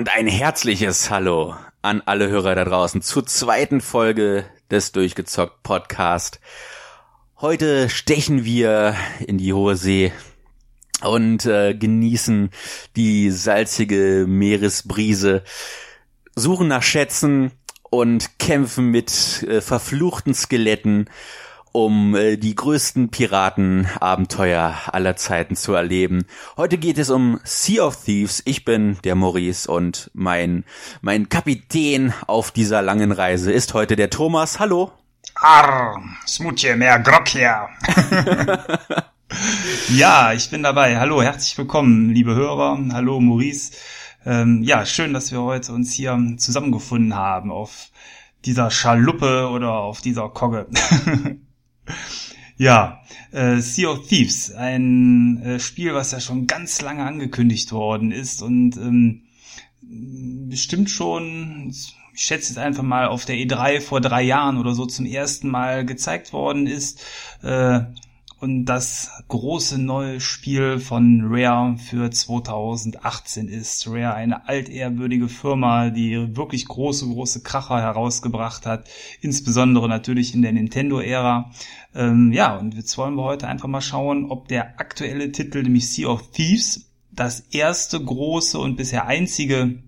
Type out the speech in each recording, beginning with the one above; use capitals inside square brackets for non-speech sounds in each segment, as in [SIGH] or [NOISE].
Und ein herzliches Hallo an alle Hörer da draußen zur zweiten Folge des Durchgezockt Podcast. Heute stechen wir in die hohe See und äh, genießen die salzige Meeresbrise, suchen nach Schätzen und kämpfen mit äh, verfluchten Skeletten um äh, die größten Piratenabenteuer aller Zeiten zu erleben. Heute geht es um Sea of Thieves. Ich bin der Maurice und mein mein Kapitän auf dieser langen Reise ist heute der Thomas. Hallo. Arr, Smutje, mehr Grog hier. [LAUGHS] ja, ich bin dabei. Hallo, herzlich willkommen, liebe Hörer. Hallo, Maurice. Ähm, ja, schön, dass wir heute uns hier zusammengefunden haben auf dieser Schaluppe oder auf dieser Kogge. [LAUGHS] Ja, äh, Sea of Thieves, ein äh, Spiel, was ja schon ganz lange angekündigt worden ist und ähm, bestimmt schon, ich schätze jetzt einfach mal, auf der E3 vor drei Jahren oder so zum ersten Mal gezeigt worden ist. Äh, und das große neue Spiel von Rare für 2018 ist. Rare, eine altehrwürdige Firma, die wirklich große, große Kracher herausgebracht hat, insbesondere natürlich in der Nintendo-Ära. Ähm, ja, und jetzt wollen wir heute einfach mal schauen, ob der aktuelle Titel, nämlich Sea of Thieves, das erste große und bisher einzige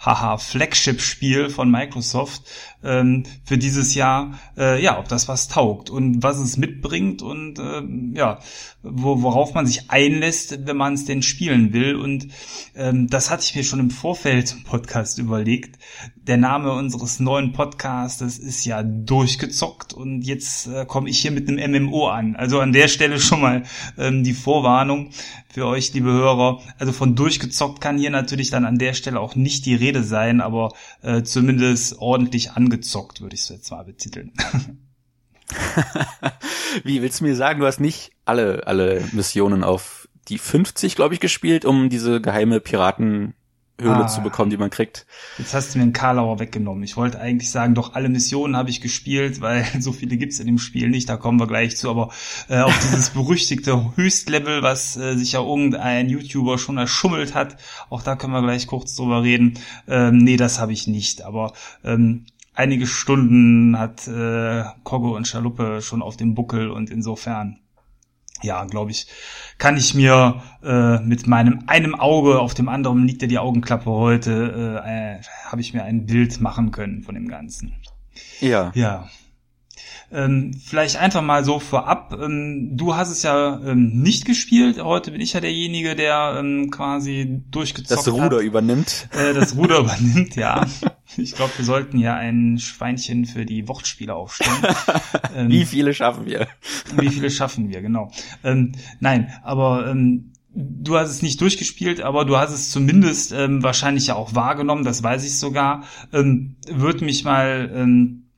haha, Flagship-Spiel von Microsoft ähm, für dieses Jahr, äh, ja, ob das was taugt und was es mitbringt und äh, ja, wo, worauf man sich einlässt, wenn man es denn spielen will. Und ähm, das hatte ich mir schon im Vorfeld zum Podcast überlegt. Der Name unseres neuen Podcastes ist ja durchgezockt und jetzt äh, komme ich hier mit einem MMO an. Also an der Stelle schon mal ähm, die Vorwarnung für euch, liebe Hörer. Also von durchgezockt kann hier natürlich dann an der Stelle auch nicht die Rede sein, aber äh, zumindest ordentlich angezockt, würde ich es jetzt mal betiteln. [LAUGHS] Wie willst du mir sagen, du hast nicht alle, alle Missionen auf die 50, glaube ich, gespielt, um diese geheime Piraten Höhle ah, zu bekommen, die man kriegt. Jetzt hast du mir einen Karlauer weggenommen. Ich wollte eigentlich sagen, doch alle Missionen habe ich gespielt, weil [LAUGHS] so viele gibt's in dem Spiel nicht, da kommen wir gleich zu, aber äh, auf dieses [LAUGHS] berüchtigte Höchstlevel, was äh, sich ja irgendein YouTuber schon erschummelt hat, auch da können wir gleich kurz drüber reden. Ähm, nee, das habe ich nicht, aber ähm, einige Stunden hat äh, Kogo und Schaluppe schon auf dem Buckel und insofern ja, glaube ich, kann ich mir äh, mit meinem einem Auge, auf dem anderen liegt ja die Augenklappe heute, äh, äh, habe ich mir ein Bild machen können von dem Ganzen. Ja. Ja. Ähm, vielleicht einfach mal so vorab. Ähm, du hast es ja ähm, nicht gespielt. Heute bin ich ja derjenige, der ähm, quasi durchgezockt hat. Das Ruder hat. übernimmt. Äh, das Ruder [LAUGHS] übernimmt, ja. Ich glaube, wir sollten ja ein Schweinchen für die Wortspiele aufstellen. [LAUGHS] wie viele schaffen wir? wie viele schaffen wir, genau. Ähm, nein, aber ähm, du hast es nicht durchgespielt, aber du hast es zumindest ähm, wahrscheinlich ja auch wahrgenommen, das weiß ich sogar. Ähm, Würde mich mal ähm,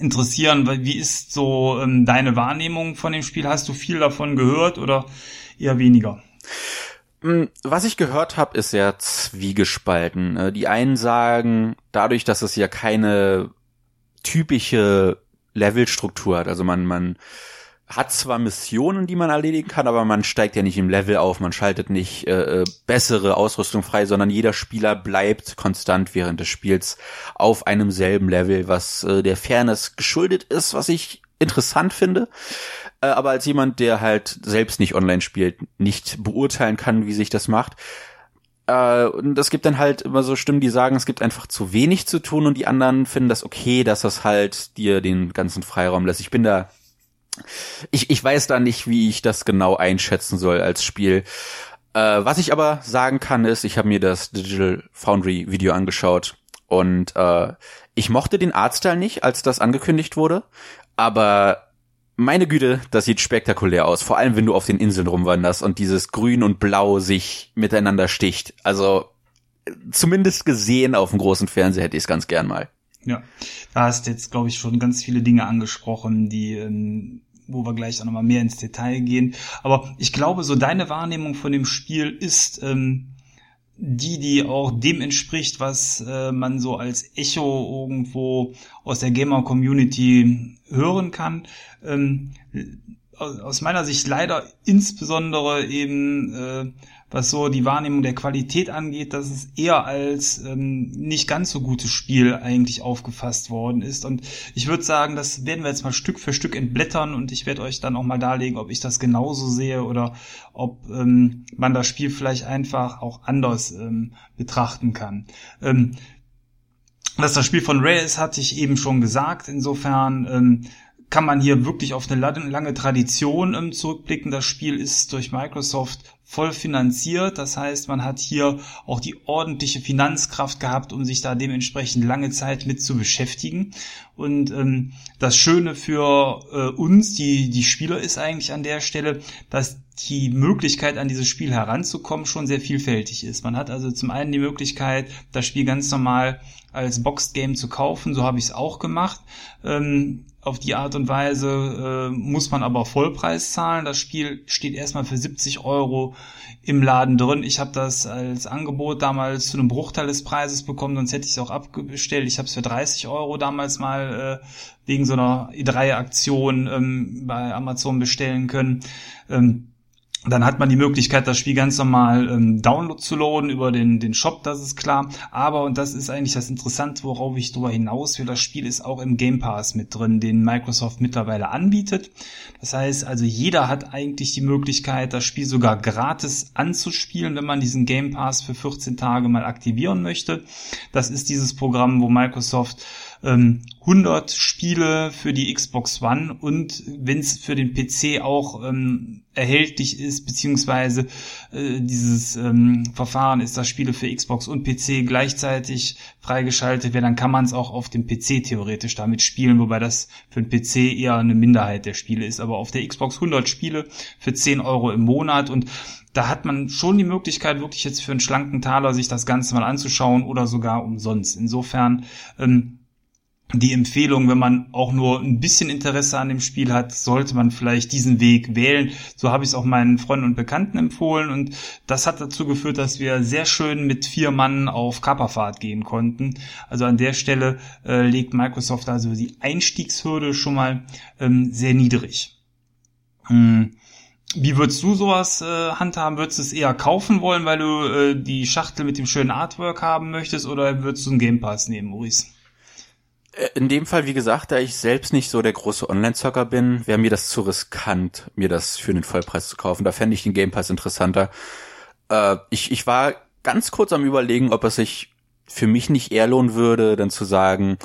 interessieren, wie ist so ähm, deine Wahrnehmung von dem Spiel? Hast du viel davon gehört oder eher weniger? Hm, was ich gehört habe, ist sehr zwiegespalten. Äh, die einen sagen, dadurch, dass es ja keine typische Levelstruktur hat, also man, man hat zwar Missionen, die man erledigen kann, aber man steigt ja nicht im Level auf, man schaltet nicht äh, äh, bessere Ausrüstung frei, sondern jeder Spieler bleibt konstant während des Spiels auf einem selben Level, was äh, der Fairness geschuldet ist, was ich interessant finde. Äh, aber als jemand, der halt selbst nicht online spielt, nicht beurteilen kann, wie sich das macht. Äh, und es gibt dann halt immer so Stimmen, die sagen, es gibt einfach zu wenig zu tun und die anderen finden das okay, dass das halt dir den ganzen Freiraum lässt. Ich bin da ich, ich weiß da nicht, wie ich das genau einschätzen soll als Spiel. Äh, was ich aber sagen kann, ist, ich habe mir das Digital Foundry Video angeschaut und äh, ich mochte den Artstyle nicht, als das angekündigt wurde, aber meine Güte, das sieht spektakulär aus, vor allem wenn du auf den Inseln rumwanderst und dieses Grün und Blau sich miteinander sticht. Also zumindest gesehen auf dem großen Fernseher hätte ich es ganz gern mal. Ja, da hast jetzt, glaube ich, schon ganz viele Dinge angesprochen, die, ähm, wo wir gleich auch nochmal mehr ins Detail gehen. Aber ich glaube, so deine Wahrnehmung von dem Spiel ist ähm, die, die auch dem entspricht, was äh, man so als Echo irgendwo aus der Gamer-Community hören kann. Ähm, aus meiner Sicht leider insbesondere eben äh, was so die Wahrnehmung der Qualität angeht, dass es eher als ähm, nicht ganz so gutes Spiel eigentlich aufgefasst worden ist. Und ich würde sagen, das werden wir jetzt mal Stück für Stück entblättern und ich werde euch dann auch mal darlegen, ob ich das genauso sehe oder ob ähm, man das Spiel vielleicht einfach auch anders ähm, betrachten kann. Ähm, dass das Spiel von Ray ist, hatte ich eben schon gesagt. Insofern ähm, kann man hier wirklich auf eine lange Tradition ähm, zurückblicken. Das Spiel ist durch Microsoft voll finanziert. Das heißt, man hat hier auch die ordentliche Finanzkraft gehabt, um sich da dementsprechend lange Zeit mit zu beschäftigen. Und ähm, das Schöne für äh, uns, die, die Spieler, ist eigentlich an der Stelle, dass die Möglichkeit, an dieses Spiel heranzukommen, schon sehr vielfältig ist. Man hat also zum einen die Möglichkeit, das Spiel ganz normal als Boxed Game zu kaufen. So habe ich es auch gemacht. Ähm, auf die Art und Weise äh, muss man aber Vollpreis zahlen. Das Spiel steht erstmal für 70 Euro im Laden drin. Ich habe das als Angebot damals zu einem Bruchteil des Preises bekommen, sonst hätte ich es auch abgestellt. Ich habe es für 30 Euro damals mal äh, wegen so einer E3-Aktion ähm, bei Amazon bestellen können. Ähm, dann hat man die Möglichkeit, das Spiel ganz normal ähm, Download zu laden über den, den Shop, das ist klar. Aber, und das ist eigentlich das Interessante, worauf ich darüber hinaus will, das Spiel ist auch im Game Pass mit drin, den Microsoft mittlerweile anbietet. Das heißt, also jeder hat eigentlich die Möglichkeit, das Spiel sogar gratis anzuspielen, wenn man diesen Game Pass für 14 Tage mal aktivieren möchte. Das ist dieses Programm, wo Microsoft ähm, 100 Spiele für die Xbox One und wenn es für den PC auch ähm, erhältlich ist, beziehungsweise äh, dieses ähm, Verfahren ist, dass Spiele für Xbox und PC gleichzeitig freigeschaltet werden, dann kann man es auch auf dem PC theoretisch damit spielen, wobei das für den PC eher eine Minderheit der Spiele ist, aber auf der Xbox 100 Spiele für 10 Euro im Monat und da hat man schon die Möglichkeit, wirklich jetzt für einen schlanken Taler sich das Ganze mal anzuschauen oder sogar umsonst. Insofern ähm, die Empfehlung, wenn man auch nur ein bisschen Interesse an dem Spiel hat, sollte man vielleicht diesen Weg wählen. So habe ich es auch meinen Freunden und Bekannten empfohlen und das hat dazu geführt, dass wir sehr schön mit vier Mann auf Kaperfahrt gehen konnten. Also an der Stelle äh, legt Microsoft also die Einstiegshürde schon mal ähm, sehr niedrig. Hm. Wie würdest du sowas äh, handhaben? Würdest du es eher kaufen wollen, weil du äh, die Schachtel mit dem schönen Artwork haben möchtest oder würdest du einen Game Pass nehmen, Maurice? Äh, in dem Fall, wie gesagt, da ich selbst nicht so der große Online-Zocker bin, wäre mir das zu riskant, mir das für den Vollpreis zu kaufen. Da fände ich den Game Pass interessanter. Äh, ich, ich war ganz kurz am überlegen, ob es sich für mich nicht eher lohnen würde, dann zu sagen,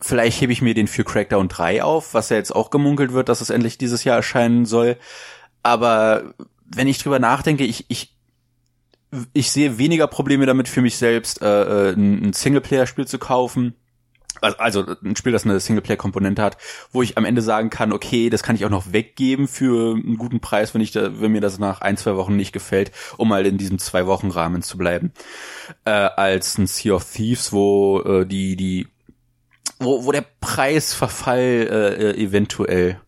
vielleicht hebe ich mir den für Crackdown 3 auf, was ja jetzt auch gemunkelt wird, dass es endlich dieses Jahr erscheinen soll. Aber wenn ich drüber nachdenke, ich, ich, ich sehe weniger Probleme damit für mich selbst, äh, äh ein Singleplayer-Spiel zu kaufen also ein Spiel, das eine Singleplayer-Komponente hat, wo ich am Ende sagen kann, okay, das kann ich auch noch weggeben für einen guten Preis, wenn ich da, wenn mir das nach ein, zwei Wochen nicht gefällt, um mal in diesem zwei Wochen Rahmen zu bleiben, äh, als ein Sea of Thieves, wo äh, die die wo, wo der Preisverfall äh, äh eventuell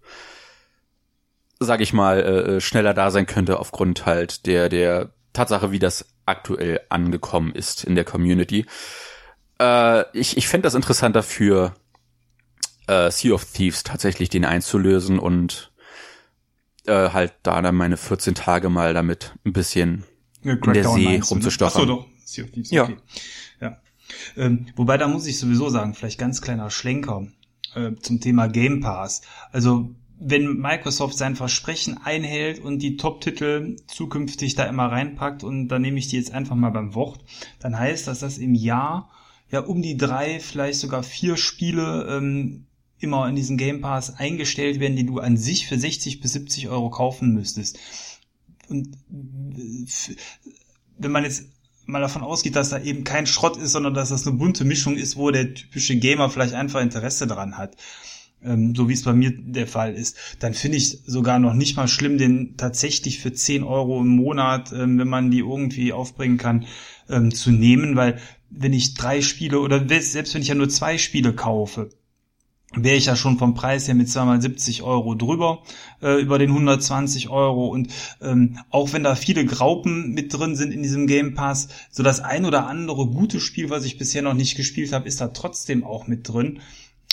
sag ich mal äh, schneller da sein könnte aufgrund halt der der Tatsache, wie das aktuell angekommen ist in der Community. Äh, ich ich fände das interessanter für äh, Sea of Thieves tatsächlich den einzulösen und äh, halt da dann meine 14 Tage mal damit ein bisschen ja, in der See ne? rumzustochern. Ach so, doch. Sea of Thieves, ja. Okay. ja. Ähm, wobei, da muss ich sowieso sagen, vielleicht ganz kleiner Schlenker äh, zum Thema Game Pass. Also wenn Microsoft sein Versprechen einhält und die Top-Titel zukünftig da immer reinpackt und dann nehme ich die jetzt einfach mal beim Wort, dann heißt das, dass im Jahr ja um die drei, vielleicht sogar vier Spiele ähm, immer in diesen Game Pass eingestellt werden, die du an sich für 60 bis 70 Euro kaufen müsstest. Und äh, wenn man jetzt mal davon ausgeht, dass da eben kein Schrott ist, sondern dass das eine bunte Mischung ist, wo der typische Gamer vielleicht einfach Interesse dran hat, ähm, so wie es bei mir der Fall ist, dann finde ich sogar noch nicht mal schlimm, den tatsächlich für 10 Euro im Monat, ähm, wenn man die irgendwie aufbringen kann, ähm, zu nehmen, weil wenn ich drei Spiele oder selbst wenn ich ja nur zwei Spiele kaufe, wäre ich ja schon vom Preis her mit zweimal 70 Euro drüber, äh, über den 120 Euro. Und ähm, auch wenn da viele Graupen mit drin sind in diesem Game Pass, so das ein oder andere gute Spiel, was ich bisher noch nicht gespielt habe, ist da trotzdem auch mit drin.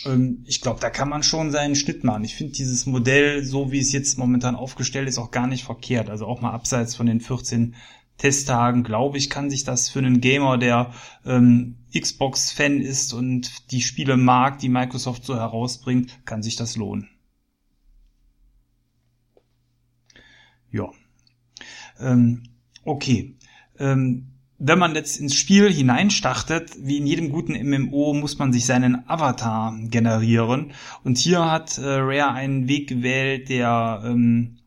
ähm, ich glaube, da kann man schon seinen Schnitt machen. Ich finde dieses Modell, so wie es jetzt momentan aufgestellt ist, auch gar nicht verkehrt. Also auch mal abseits von den 14 Testtagen, glaube ich, kann sich das für einen Gamer, der ähm, Xbox-Fan ist und die Spiele mag, die Microsoft so herausbringt, kann sich das lohnen. Ja. Ähm, okay. Ähm, wenn man jetzt ins Spiel hineinstartet, wie in jedem guten MMO, muss man sich seinen Avatar generieren. Und hier hat äh, Rare einen Weg gewählt, der ähm,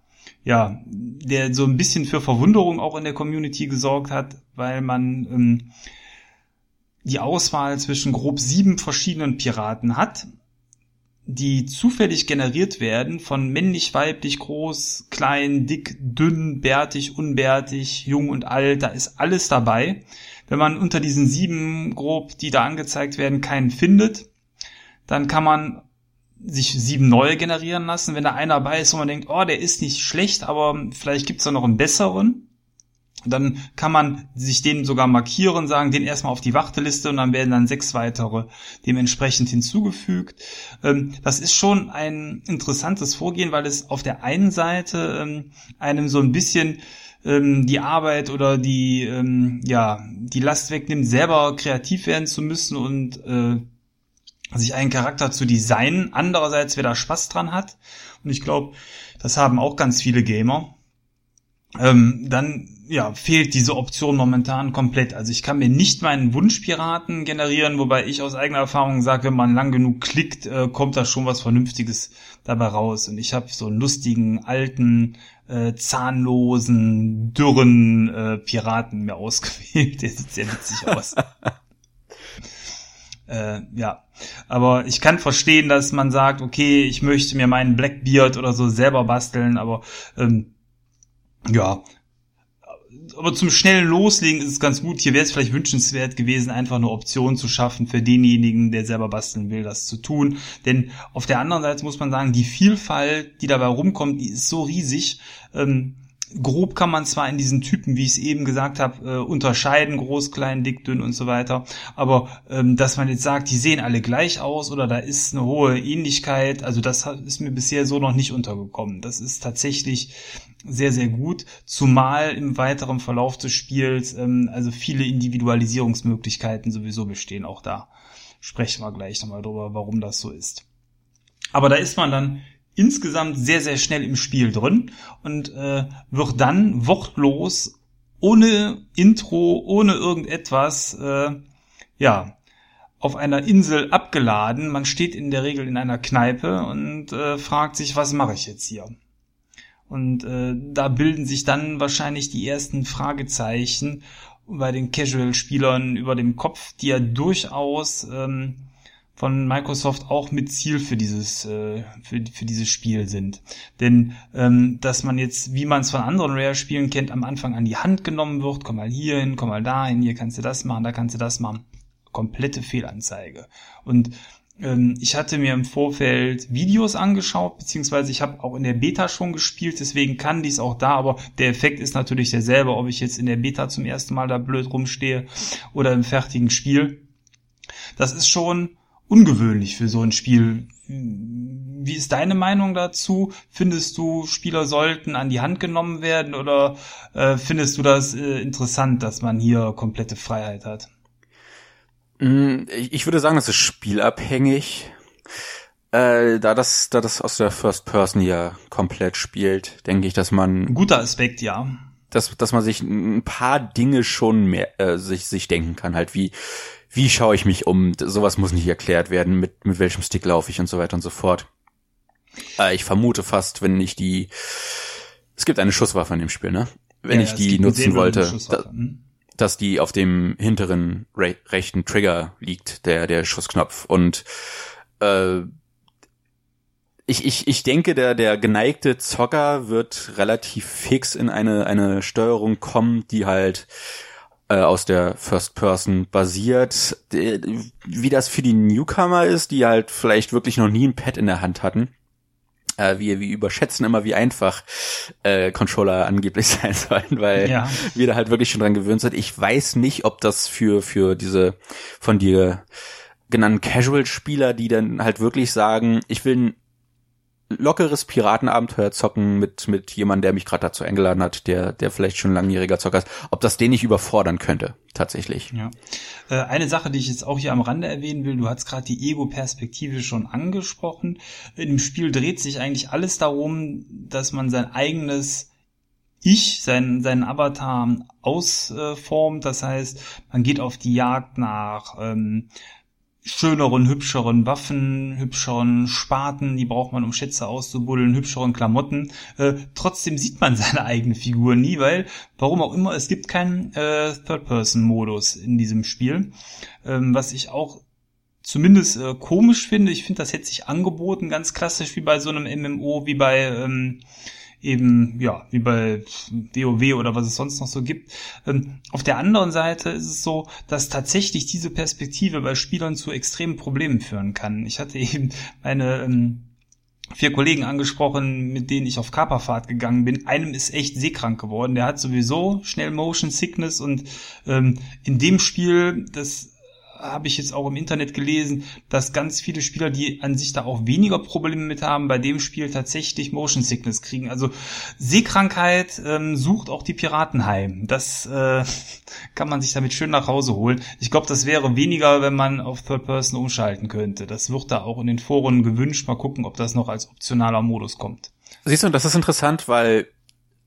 ja, der so ein bisschen für Verwunderung auch in der Community gesorgt hat, weil man ähm, die Auswahl zwischen grob sieben verschiedenen Piraten hat die zufällig generiert werden von männlich, weiblich, groß, klein, dick, dünn, bärtig, unbärtig, jung und alt, da ist alles dabei. Wenn man unter diesen sieben grob, die da angezeigt werden, keinen findet, dann kann man sich sieben neue generieren lassen. Wenn da einer dabei ist, wo man denkt, oh, der ist nicht schlecht, aber vielleicht gibt's da noch einen besseren, dann kann man sich den sogar markieren, sagen, den erstmal auf die Warteliste und dann werden dann sechs weitere dementsprechend hinzugefügt. Ähm, das ist schon ein interessantes Vorgehen, weil es auf der einen Seite ähm, einem so ein bisschen ähm, die Arbeit oder die, ja, die Last wegnimmt, selber kreativ werden zu müssen und äh, sich einen Charakter zu designen. Andererseits, wer da Spaß dran hat, und ich glaube, das haben auch ganz viele Gamer, ähm, dann ja, fehlt diese Option momentan komplett. Also ich kann mir nicht meinen Wunschpiraten generieren, wobei ich aus eigener Erfahrung sage, wenn man lang genug klickt, äh, kommt da schon was Vernünftiges dabei raus. Und ich habe so einen lustigen, alten, äh, zahnlosen, dürren äh, Piraten mir [LAUGHS] ausgewählt. Der sieht sehr witzig aus. [LAUGHS] äh, ja, aber ich kann verstehen, dass man sagt, okay, ich möchte mir meinen Blackbeard oder so selber basteln, aber ähm, ja, aber zum schnellen Loslegen ist es ganz gut. Hier wäre es vielleicht wünschenswert gewesen, einfach eine Option zu schaffen für denjenigen, der selber basteln will, das zu tun. Denn auf der anderen Seite muss man sagen, die Vielfalt, die dabei rumkommt, die ist so riesig. Ähm, grob kann man zwar in diesen Typen, wie ich es eben gesagt habe, äh, unterscheiden, groß, klein, dick, dünn und so weiter, aber ähm, dass man jetzt sagt, die sehen alle gleich aus oder da ist eine hohe Ähnlichkeit, also das ist mir bisher so noch nicht untergekommen. Das ist tatsächlich sehr, sehr gut, zumal im weiteren Verlauf des Spiels ähm, also viele Individualisierungsmöglichkeiten sowieso bestehen, auch da sprechen wir gleich nochmal drüber, warum das so ist. Aber da ist man dann insgesamt sehr, sehr schnell im Spiel drin und äh, wird dann wortlos, ohne Intro, ohne irgendetwas, äh, ja, auf einer Insel abgeladen. Man steht in der Regel in einer Kneipe und äh, fragt sich, was mache ich jetzt hier? Und äh, da bilden sich dann wahrscheinlich die ersten Fragezeichen bei den Casual-Spielern über dem Kopf, die ja durchaus ähm, von Microsoft auch mit Ziel für dieses äh, für, für dieses Spiel sind. Denn ähm, dass man jetzt, wie man es von anderen Rare-Spielen kennt, am Anfang an die Hand genommen wird, komm mal hier hin, komm mal dahin, hier kannst du das machen, da kannst du das machen. Komplette Fehlanzeige. Und ähm, ich hatte mir im Vorfeld Videos angeschaut, beziehungsweise ich habe auch in der Beta schon gespielt, deswegen kann dies auch da, aber der Effekt ist natürlich derselbe, ob ich jetzt in der Beta zum ersten Mal da blöd rumstehe oder im fertigen Spiel. Das ist schon ungewöhnlich für so ein Spiel. Wie ist deine Meinung dazu? Findest du, Spieler sollten an die Hand genommen werden oder äh, findest du das äh, interessant, dass man hier komplette Freiheit hat? Mm, ich würde sagen, das ist spielabhängig. Äh, da das, da das aus der First Person ja komplett spielt, denke ich, dass man. Guter Aspekt, ja. Dass, dass man sich ein paar Dinge schon mehr, äh, sich, sich denken kann, halt wie, wie schaue ich mich um? Sowas muss nicht erklärt werden, mit, mit welchem Stick laufe ich und so weiter und so fort. Äh, ich vermute fast, wenn ich die, es gibt eine Schusswaffe in dem Spiel, ne? Wenn ja, ich die nutzen wollte, da, hm? dass die auf dem hinteren re rechten Trigger liegt, der, der Schussknopf und, äh, ich, ich, ich denke, der, der geneigte Zocker wird relativ fix in eine, eine Steuerung kommen, die halt äh, aus der First Person basiert. Wie das für die Newcomer ist, die halt vielleicht wirklich noch nie ein Pad in der Hand hatten. Äh, wir, wir überschätzen immer, wie einfach äh, Controller angeblich [LAUGHS] sein sollen, weil ja. wir da halt wirklich schon dran gewöhnt sind. Ich weiß nicht, ob das für, für diese von dir genannten Casual-Spieler, die dann halt wirklich sagen, ich will lockeres Piratenabenteuer zocken mit mit jemandem, der mich gerade dazu eingeladen hat, der der vielleicht schon langjähriger Zocker ist, ob das den nicht überfordern könnte, tatsächlich. Ja. Äh, eine Sache, die ich jetzt auch hier am Rande erwähnen will, du hast gerade die Ego-Perspektive schon angesprochen. Dem Spiel dreht sich eigentlich alles darum, dass man sein eigenes ich, seinen, seinen Avatar ausformt. Das heißt, man geht auf die Jagd nach ähm, schöneren, hübscheren Waffen, hübscheren Spaten, die braucht man, um Schätze auszubuddeln, hübscheren Klamotten. Äh, trotzdem sieht man [LAUGHS] seine eigene Figur nie, weil, warum auch immer, es gibt keinen äh, Third-Person-Modus in diesem Spiel, ähm, was ich auch zumindest äh, komisch finde. Ich finde, das hätte sich angeboten, ganz klassisch wie bei so einem MMO, wie bei ähm, eben, ja, wie bei WoW oder was es sonst noch so gibt. Ähm, auf der anderen Seite ist es so, dass tatsächlich diese Perspektive bei Spielern zu extremen Problemen führen kann. Ich hatte [LAUGHS] eben meine ähm, vier Kollegen angesprochen, mit denen ich auf Kaperfahrt gegangen bin. Einem ist echt seekrank geworden. Der hat sowieso schnell Motion Sickness und ähm, in dem Spiel, das habe ich jetzt auch im Internet gelesen, dass ganz viele Spieler, die an sich da auch weniger Probleme mit haben, bei dem Spiel tatsächlich Motion Sickness kriegen. Also Seekrankheit ähm, sucht auch die Piraten heim. Das äh, [LAUGHS] kann man sich damit schön nach Hause holen. Ich glaube, das wäre weniger, wenn man auf Third Person umschalten könnte. Das wird da auch in den Foren gewünscht. Mal gucken, ob das noch als optionaler Modus kommt. Siehst du, das ist interessant, weil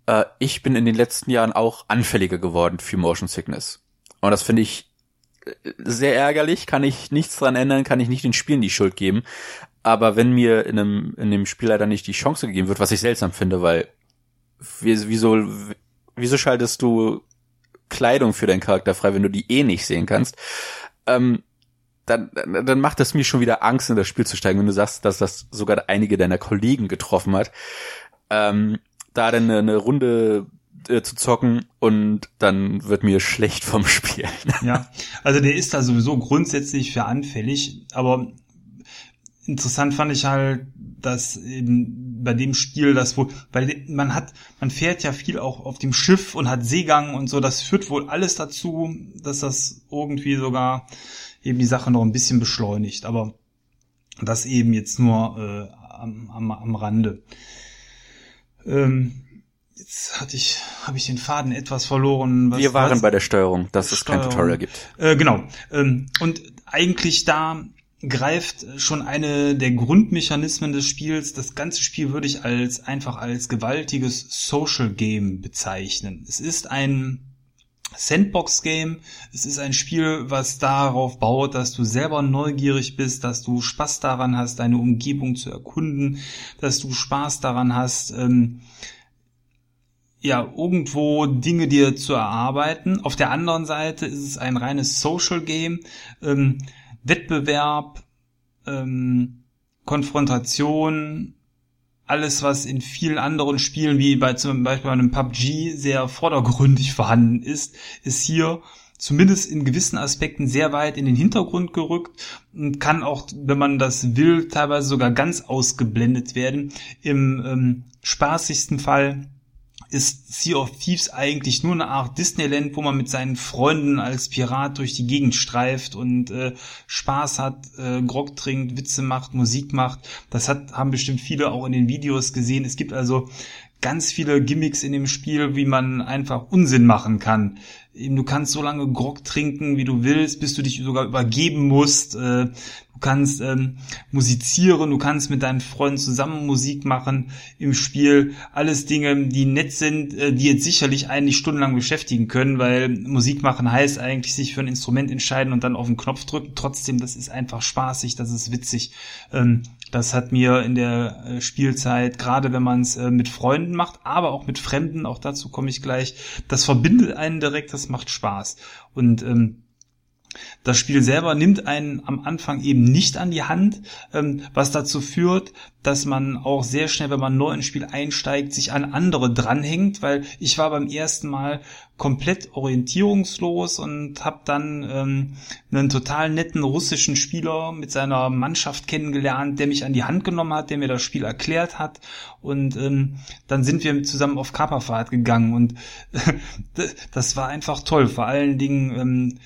äh, ich bin in den letzten Jahren auch anfälliger geworden für Motion Sickness. Und das finde ich sehr ärgerlich, kann ich nichts dran ändern, kann ich nicht den Spielen die Schuld geben. Aber wenn mir in einem, in dem Spiel leider nicht die Chance gegeben wird, was ich seltsam finde, weil wieso, wieso schaltest du Kleidung für deinen Charakter frei, wenn du die eh nicht sehen kannst? Ähm, dann, dann macht es mir schon wieder Angst, in das Spiel zu steigen, wenn du sagst, dass das sogar einige deiner Kollegen getroffen hat. Ähm, da dann eine, eine Runde äh, zu zocken und dann wird mir schlecht vom [LAUGHS] Spiel. ja, also der ist da sowieso grundsätzlich für anfällig, aber interessant fand ich halt, dass eben bei dem Spiel das wohl, weil man hat, man fährt ja viel auch auf dem Schiff und hat Seegang und so, das führt wohl alles dazu, dass das irgendwie sogar eben die Sache noch ein bisschen beschleunigt, aber das eben jetzt nur äh, am, am, am Rande. Ähm, Jetzt hatte ich, habe ich den Faden etwas verloren. Was, Wir waren was? bei der Steuerung, dass es kein Tutorial gibt. Äh, genau. Ähm, und eigentlich da greift schon eine der Grundmechanismen des Spiels. Das ganze Spiel würde ich als einfach als gewaltiges Social Game bezeichnen. Es ist ein Sandbox Game. Es ist ein Spiel, was darauf baut, dass du selber neugierig bist, dass du Spaß daran hast, deine Umgebung zu erkunden, dass du Spaß daran hast, ähm, ja, irgendwo Dinge dir zu erarbeiten. Auf der anderen Seite ist es ein reines Social Game, ähm, Wettbewerb, ähm, Konfrontation, alles, was in vielen anderen Spielen, wie bei zum Beispiel bei einem PUBG, sehr vordergründig vorhanden ist, ist hier zumindest in gewissen Aspekten sehr weit in den Hintergrund gerückt und kann auch, wenn man das will, teilweise sogar ganz ausgeblendet werden. Im ähm, spaßigsten Fall ist Sea of Thieves eigentlich nur eine Art Disneyland, wo man mit seinen Freunden als Pirat durch die Gegend streift und äh, Spaß hat, äh, Grog trinkt, Witze macht, Musik macht. Das hat, haben bestimmt viele auch in den Videos gesehen. Es gibt also ganz viele Gimmicks in dem Spiel, wie man einfach Unsinn machen kann. Eben, du kannst so lange Grog trinken, wie du willst, bis du dich sogar übergeben musst. Äh, du kannst ähm, musizieren, du kannst mit deinen Freunden zusammen Musik machen im Spiel. Alles Dinge, die nett sind, äh, die jetzt sicherlich eigentlich stundenlang beschäftigen können, weil Musik machen heißt eigentlich sich für ein Instrument entscheiden und dann auf den Knopf drücken. Trotzdem, das ist einfach spaßig, das ist witzig. Ähm, das hat mir in der äh, Spielzeit, gerade wenn man es äh, mit Freunden macht, aber auch mit Fremden, auch dazu komme ich gleich, das verbindet einen direkt, das macht Spaß. Und ähm, das Spiel selber nimmt einen am Anfang eben nicht an die Hand, ähm, was dazu führt, dass man auch sehr schnell, wenn man neu ins Spiel einsteigt, sich an andere dranhängt, weil ich war beim ersten Mal komplett orientierungslos und habe dann ähm, einen total netten russischen Spieler mit seiner Mannschaft kennengelernt, der mich an die Hand genommen hat, der mir das Spiel erklärt hat und ähm, dann sind wir zusammen auf Kaperfahrt gegangen und [LAUGHS] das war einfach toll. Vor allen Dingen ähm,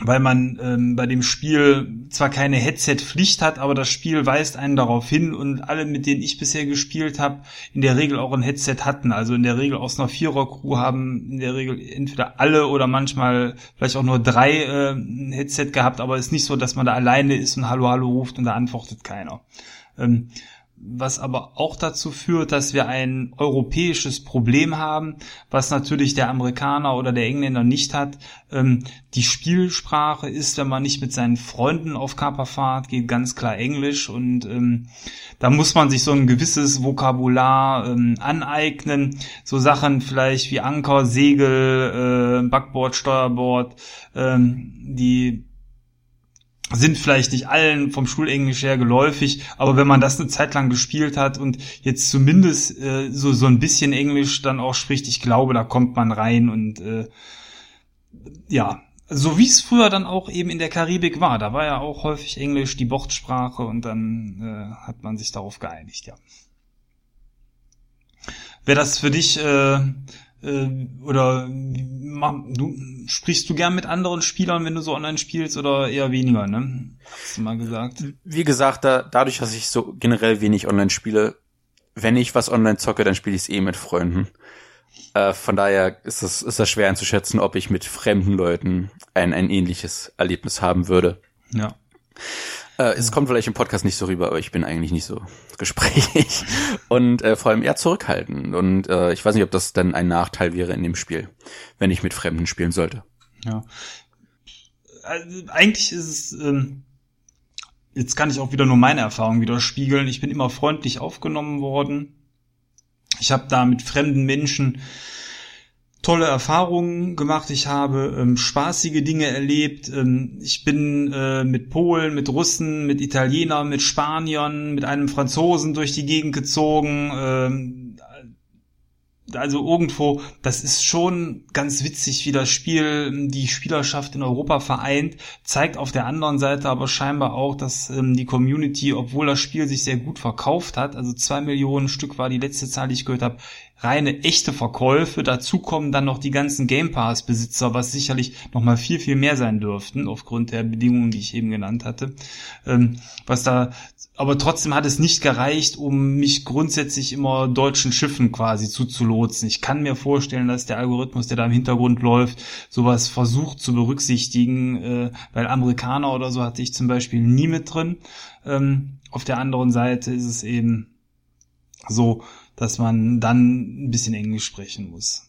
weil man ähm, bei dem Spiel zwar keine Headset-Pflicht hat, aber das Spiel weist einen darauf hin und alle, mit denen ich bisher gespielt habe, in der Regel auch ein Headset hatten. Also in der Regel aus einer Vierer-Crew haben in der Regel entweder alle oder manchmal vielleicht auch nur drei äh, ein Headset gehabt, aber es ist nicht so, dass man da alleine ist und Hallo, Hallo ruft und da antwortet keiner. Ähm, was aber auch dazu führt, dass wir ein europäisches Problem haben, was natürlich der Amerikaner oder der Engländer nicht hat. Ähm, die Spielsprache ist, wenn man nicht mit seinen Freunden auf Kaper fahrt, geht ganz klar Englisch und ähm, da muss man sich so ein gewisses Vokabular ähm, aneignen. So Sachen vielleicht wie Anker, Segel, äh, Backboard, Steuerbord, ähm, die sind vielleicht nicht allen vom Schulenglisch her geläufig, aber wenn man das eine Zeit lang gespielt hat und jetzt zumindest äh, so so ein bisschen Englisch dann auch spricht, ich glaube, da kommt man rein und äh, ja, so wie es früher dann auch eben in der Karibik war, da war ja auch häufig Englisch die Bordsprache und dann äh, hat man sich darauf geeinigt, ja. Wäre das für dich äh, äh, oder du sprichst du gern mit anderen Spielern, wenn du so online spielst oder eher weniger, ne? Hast du mal gesagt. Wie gesagt, da, dadurch, dass ich so generell wenig online spiele, wenn ich was online zocke, dann spiele ich es eh mit Freunden. Äh, von daher ist das, ist das schwer einzuschätzen, ob ich mit fremden Leuten ein, ein ähnliches Erlebnis haben würde. Ja. Äh, es kommt vielleicht im Podcast nicht so rüber, aber ich bin eigentlich nicht so gesprächig [LAUGHS] und äh, vor allem eher zurückhaltend. Und äh, ich weiß nicht, ob das dann ein Nachteil wäre in dem Spiel, wenn ich mit Fremden spielen sollte. Ja. Also, eigentlich ist es, ähm, jetzt kann ich auch wieder nur meine Erfahrung widerspiegeln. Ich bin immer freundlich aufgenommen worden. Ich habe da mit fremden Menschen tolle Erfahrungen gemacht, ich habe ähm, spaßige Dinge erlebt. Ähm, ich bin äh, mit Polen, mit Russen, mit Italienern, mit Spaniern, mit einem Franzosen durch die Gegend gezogen. Ähm, also irgendwo, das ist schon ganz witzig, wie das Spiel die Spielerschaft in Europa vereint, zeigt auf der anderen Seite aber scheinbar auch, dass ähm, die Community, obwohl das Spiel sich sehr gut verkauft hat, also zwei Millionen Stück war die letzte Zahl, die ich gehört habe, reine echte Verkäufe. Dazu kommen dann noch die ganzen Game Pass Besitzer, was sicherlich noch mal viel viel mehr sein dürften aufgrund der Bedingungen, die ich eben genannt hatte. Ähm, was da, aber trotzdem hat es nicht gereicht, um mich grundsätzlich immer deutschen Schiffen quasi zuzulotsen. Ich kann mir vorstellen, dass der Algorithmus, der da im Hintergrund läuft, sowas versucht zu berücksichtigen, äh, weil Amerikaner oder so hatte ich zum Beispiel nie mit drin. Ähm, auf der anderen Seite ist es eben so, dass man dann ein bisschen Englisch sprechen muss.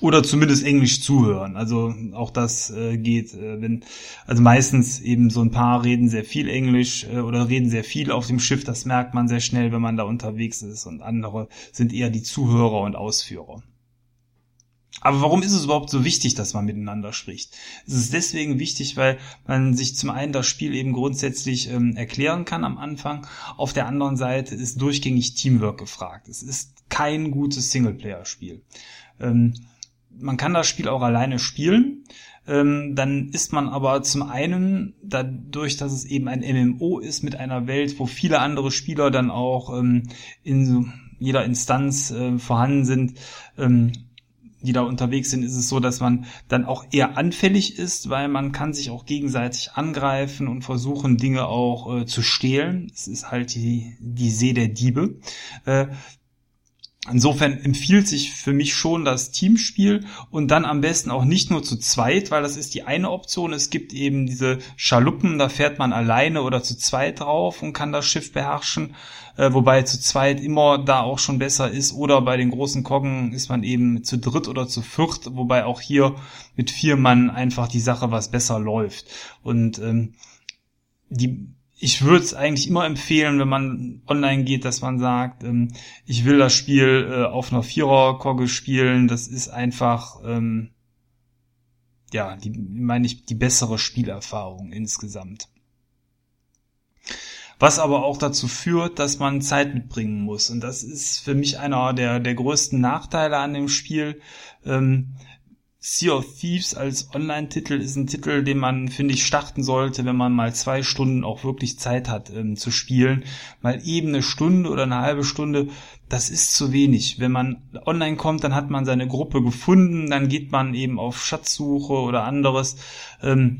Oder zumindest Englisch zuhören. Also auch das äh, geht, äh, wenn, also meistens eben so ein paar reden sehr viel Englisch äh, oder reden sehr viel auf dem Schiff, das merkt man sehr schnell, wenn man da unterwegs ist und andere sind eher die Zuhörer und Ausführer. Aber warum ist es überhaupt so wichtig, dass man miteinander spricht? Es ist deswegen wichtig, weil man sich zum einen das Spiel eben grundsätzlich ähm, erklären kann am Anfang. Auf der anderen Seite ist durchgängig Teamwork gefragt. Es ist kein gutes Singleplayer-Spiel. Ähm, man kann das Spiel auch alleine spielen. Ähm, dann ist man aber zum einen dadurch, dass es eben ein MMO ist mit einer Welt, wo viele andere Spieler dann auch ähm, in jeder Instanz äh, vorhanden sind, ähm, die da unterwegs sind, ist es so, dass man dann auch eher anfällig ist, weil man kann sich auch gegenseitig angreifen und versuchen, Dinge auch äh, zu stehlen. Es ist halt die, die See der Diebe. Äh, Insofern empfiehlt sich für mich schon das Teamspiel und dann am besten auch nicht nur zu zweit, weil das ist die eine Option. Es gibt eben diese Schaluppen, da fährt man alleine oder zu zweit drauf und kann das Schiff beherrschen, äh, wobei zu zweit immer da auch schon besser ist. Oder bei den großen Koggen ist man eben zu dritt oder zu viert, wobei auch hier mit vier Mann einfach die Sache was besser läuft. Und ähm, die ich würde es eigentlich immer empfehlen, wenn man online geht, dass man sagt, ähm, ich will das Spiel äh, auf einer Vierer-Kogge spielen. Das ist einfach, ähm, ja, die, meine ich, die bessere Spielerfahrung insgesamt. Was aber auch dazu führt, dass man Zeit mitbringen muss. Und das ist für mich einer der, der größten Nachteile an dem Spiel. Ähm, Sea of Thieves als Online-Titel ist ein Titel, den man, finde ich, starten sollte, wenn man mal zwei Stunden auch wirklich Zeit hat ähm, zu spielen. Mal eben eine Stunde oder eine halbe Stunde, das ist zu wenig. Wenn man online kommt, dann hat man seine Gruppe gefunden, dann geht man eben auf Schatzsuche oder anderes. Ähm,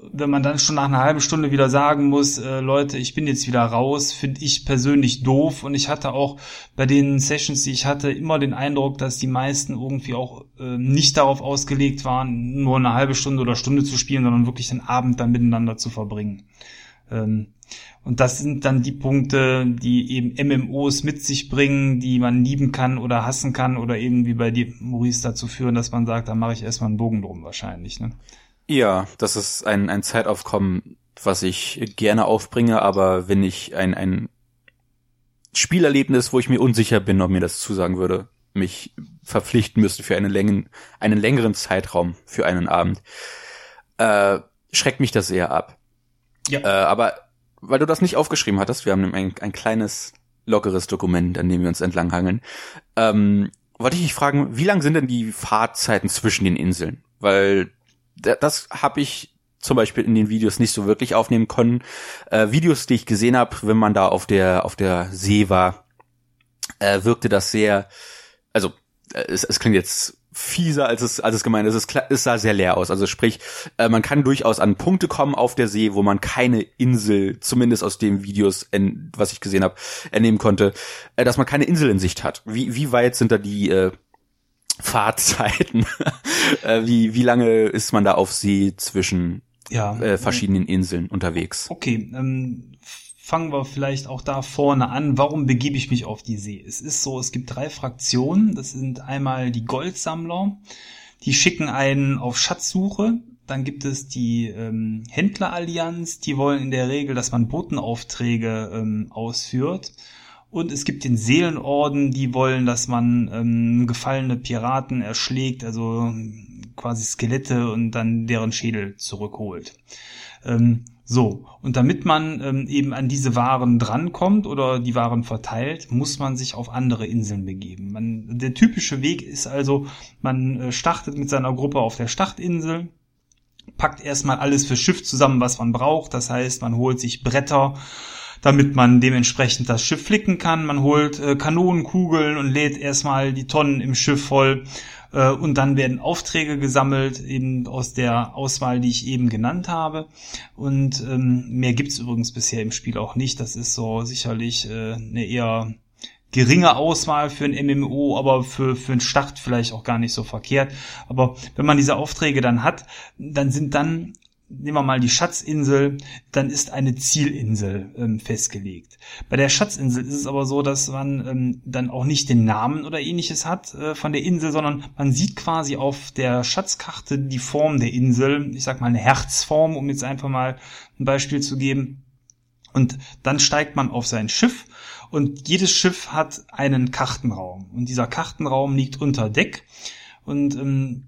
wenn man dann schon nach einer halben Stunde wieder sagen muss, äh, Leute, ich bin jetzt wieder raus, finde ich persönlich doof. Und ich hatte auch bei den Sessions, die ich hatte, immer den Eindruck, dass die meisten irgendwie auch äh, nicht darauf ausgelegt waren, nur eine halbe Stunde oder Stunde zu spielen, sondern wirklich den Abend dann miteinander zu verbringen. Ähm, und das sind dann die Punkte, die eben MMOs mit sich bringen, die man lieben kann oder hassen kann oder eben wie bei dir, Maurice, dazu führen, dass man sagt, da mache ich erstmal einen Bogen drum wahrscheinlich. Ne? Ja, das ist ein, ein Zeitaufkommen, was ich gerne aufbringe, aber wenn ich ein, ein Spielerlebnis, wo ich mir unsicher bin, ob mir das zusagen würde, mich verpflichten müsste für einen, Längen, einen längeren Zeitraum für einen Abend, äh, schreckt mich das eher ab. Ja. Äh, aber weil du das nicht aufgeschrieben hattest, wir haben ein, ein kleines lockeres Dokument, an dem wir uns entlanghangeln, ähm, wollte ich dich fragen, wie lang sind denn die Fahrzeiten zwischen den Inseln? Weil das habe ich zum Beispiel in den Videos nicht so wirklich aufnehmen können. Äh, Videos, die ich gesehen habe, wenn man da auf der auf der See war, äh, wirkte das sehr, also äh, es, es klingt jetzt fieser, als es, als es gemeint ist. Es, es sah sehr leer aus. Also sprich, äh, man kann durchaus an Punkte kommen auf der See, wo man keine Insel, zumindest aus den Videos, in, was ich gesehen habe, entnehmen konnte, äh, dass man keine Insel in Sicht hat. Wie, wie weit sind da die äh, Fahrzeiten? [LAUGHS] äh, wie, wie lange ist man da auf See zwischen ja. äh, verschiedenen Inseln unterwegs? Okay, ähm, fangen wir vielleicht auch da vorne an. Warum begebe ich mich auf die See? Es ist so, es gibt drei Fraktionen. Das sind einmal die Goldsammler, die schicken einen auf Schatzsuche. Dann gibt es die ähm, Händlerallianz, die wollen in der Regel, dass man Botenaufträge ähm, ausführt. Und es gibt den Seelenorden, die wollen, dass man ähm, gefallene Piraten erschlägt, also quasi Skelette und dann deren Schädel zurückholt. Ähm, so, und damit man ähm, eben an diese Waren drankommt oder die Waren verteilt, muss man sich auf andere Inseln begeben. Man, der typische Weg ist also, man äh, startet mit seiner Gruppe auf der Startinsel, packt erstmal alles für Schiff zusammen, was man braucht. Das heißt, man holt sich Bretter, damit man dementsprechend das Schiff flicken kann. Man holt äh, Kanonenkugeln und lädt erstmal die Tonnen im Schiff voll äh, und dann werden Aufträge gesammelt, eben aus der Auswahl, die ich eben genannt habe. Und ähm, mehr gibt's übrigens bisher im Spiel auch nicht. Das ist so sicherlich äh, eine eher geringe Auswahl für ein MMO, aber für, für einen Start vielleicht auch gar nicht so verkehrt. Aber wenn man diese Aufträge dann hat, dann sind dann nehmen wir mal die Schatzinsel, dann ist eine Zielinsel ähm, festgelegt. Bei der Schatzinsel ist es aber so, dass man ähm, dann auch nicht den Namen oder ähnliches hat äh, von der Insel, sondern man sieht quasi auf der Schatzkarte die Form der Insel, ich sag mal eine Herzform, um jetzt einfach mal ein Beispiel zu geben. Und dann steigt man auf sein Schiff und jedes Schiff hat einen Kartenraum und dieser Kartenraum liegt unter Deck und ähm,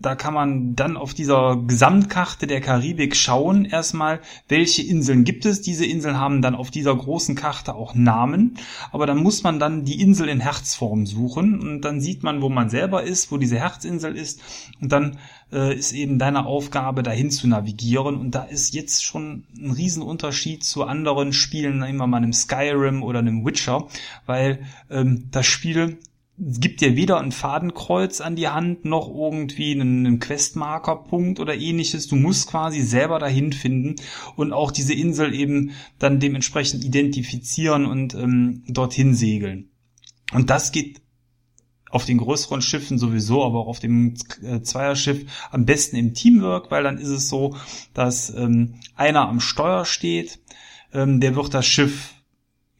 da kann man dann auf dieser Gesamtkarte der Karibik schauen erstmal, welche Inseln gibt es. Diese Inseln haben dann auf dieser großen Karte auch Namen, aber dann muss man dann die Insel in Herzform suchen. Und dann sieht man, wo man selber ist, wo diese Herzinsel ist. Und dann äh, ist eben deine Aufgabe, dahin zu navigieren. Und da ist jetzt schon ein Riesenunterschied zu anderen Spielen, nehmen wir mal einem Skyrim oder einem Witcher, weil ähm, das Spiel gibt dir weder ein Fadenkreuz an die Hand noch irgendwie einen, einen Questmarkerpunkt oder ähnliches. Du musst quasi selber dahin finden und auch diese Insel eben dann dementsprechend identifizieren und ähm, dorthin segeln. Und das geht auf den größeren Schiffen sowieso, aber auch auf dem äh, Zweierschiff am besten im Teamwork, weil dann ist es so, dass ähm, einer am Steuer steht, ähm, der wird das Schiff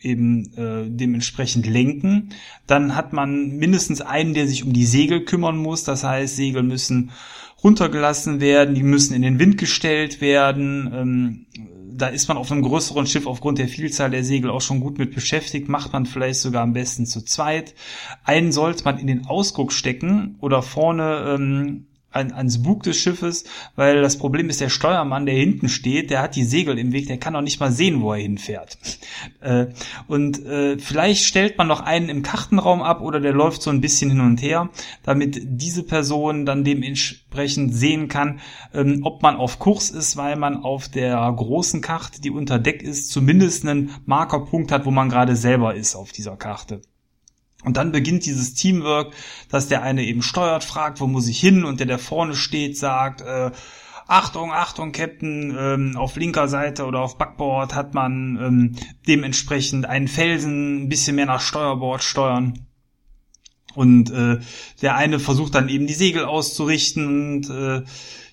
eben äh, dementsprechend lenken. Dann hat man mindestens einen, der sich um die Segel kümmern muss. Das heißt, Segel müssen runtergelassen werden, die müssen in den Wind gestellt werden. Ähm, da ist man auf einem größeren Schiff aufgrund der Vielzahl der Segel auch schon gut mit beschäftigt, macht man vielleicht sogar am besten zu zweit. Einen sollte man in den Ausguck stecken oder vorne ähm, an, ans Bug des Schiffes, weil das Problem ist, der Steuermann, der hinten steht, der hat die Segel im Weg, der kann auch nicht mal sehen, wo er hinfährt. [LAUGHS] Äh, und äh, vielleicht stellt man noch einen im Kartenraum ab oder der läuft so ein bisschen hin und her, damit diese Person dann dementsprechend sehen kann, ähm, ob man auf Kurs ist, weil man auf der großen Karte, die unter Deck ist, zumindest einen Markerpunkt hat, wo man gerade selber ist auf dieser Karte. Und dann beginnt dieses Teamwork, dass der eine eben steuert, fragt, wo muss ich hin und der, der vorne steht, sagt, äh, Achtung, Achtung, Captain, ähm, auf linker Seite oder auf Backboard hat man ähm, dementsprechend einen Felsen ein bisschen mehr nach Steuerbord steuern. Und äh, der eine versucht dann eben die Segel auszurichten und äh,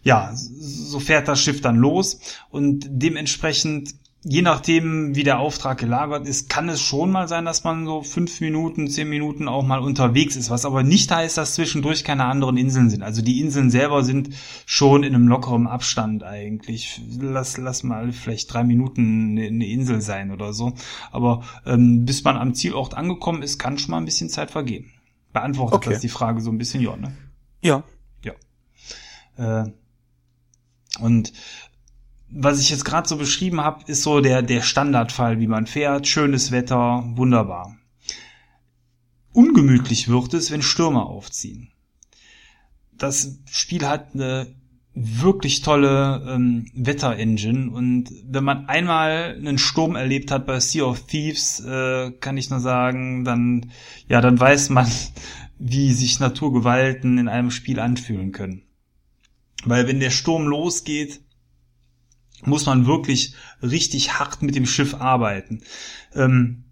ja, so fährt das Schiff dann los. Und dementsprechend je nachdem, wie der Auftrag gelagert ist, kann es schon mal sein, dass man so fünf Minuten, zehn Minuten auch mal unterwegs ist, was aber nicht heißt, dass zwischendurch keine anderen Inseln sind. Also die Inseln selber sind schon in einem lockeren Abstand eigentlich. Lass, lass mal vielleicht drei Minuten eine Insel sein oder so. Aber ähm, bis man am Zielort angekommen ist, kann schon mal ein bisschen Zeit vergehen. Beantwortet okay. das die Frage so ein bisschen, ja, ne? Ja. Ja. Äh, und was ich jetzt gerade so beschrieben habe, ist so der, der Standardfall, wie man fährt, schönes Wetter, wunderbar. Ungemütlich wird es, wenn Stürme aufziehen. Das Spiel hat eine wirklich tolle ähm, Wetterengine und wenn man einmal einen Sturm erlebt hat bei Sea of Thieves, äh, kann ich nur sagen, dann ja, dann weiß man, [LAUGHS] wie sich Naturgewalten in einem Spiel anfühlen können. Weil wenn der Sturm losgeht, muss man wirklich richtig hart mit dem Schiff arbeiten. Ähm,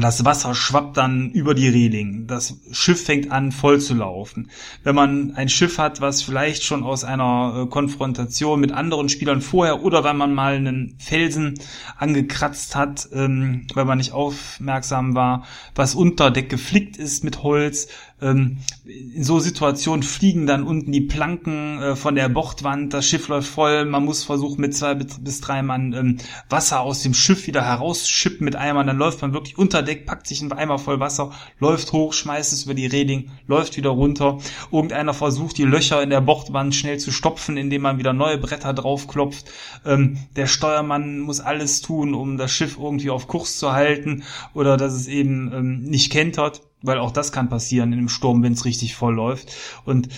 das Wasser schwappt dann über die Reling. Das Schiff fängt an voll zu laufen. Wenn man ein Schiff hat, was vielleicht schon aus einer äh, Konfrontation mit anderen Spielern vorher oder wenn man mal einen Felsen angekratzt hat, ähm, weil man nicht aufmerksam war, was unter Deck geflickt ist mit Holz, ähm, in so Situationen fliegen dann unten die Planken äh, von der Bordwand, das Schiff läuft voll, man muss versuchen mit zwei bis drei Mann ähm, Wasser aus dem Schiff wieder herausschippen mit Eimern, dann läuft man wirklich unter Deck, packt sich ein Eimer voll Wasser, läuft hoch, schmeißt es über die Reding, läuft wieder runter. Irgendeiner versucht die Löcher in der Bordwand schnell zu stopfen, indem man wieder neue Bretter draufklopft. Ähm, der Steuermann muss alles tun, um das Schiff irgendwie auf Kurs zu halten oder dass es eben ähm, nicht kentert weil auch das kann passieren in einem Sturm, wenn es richtig voll läuft. Und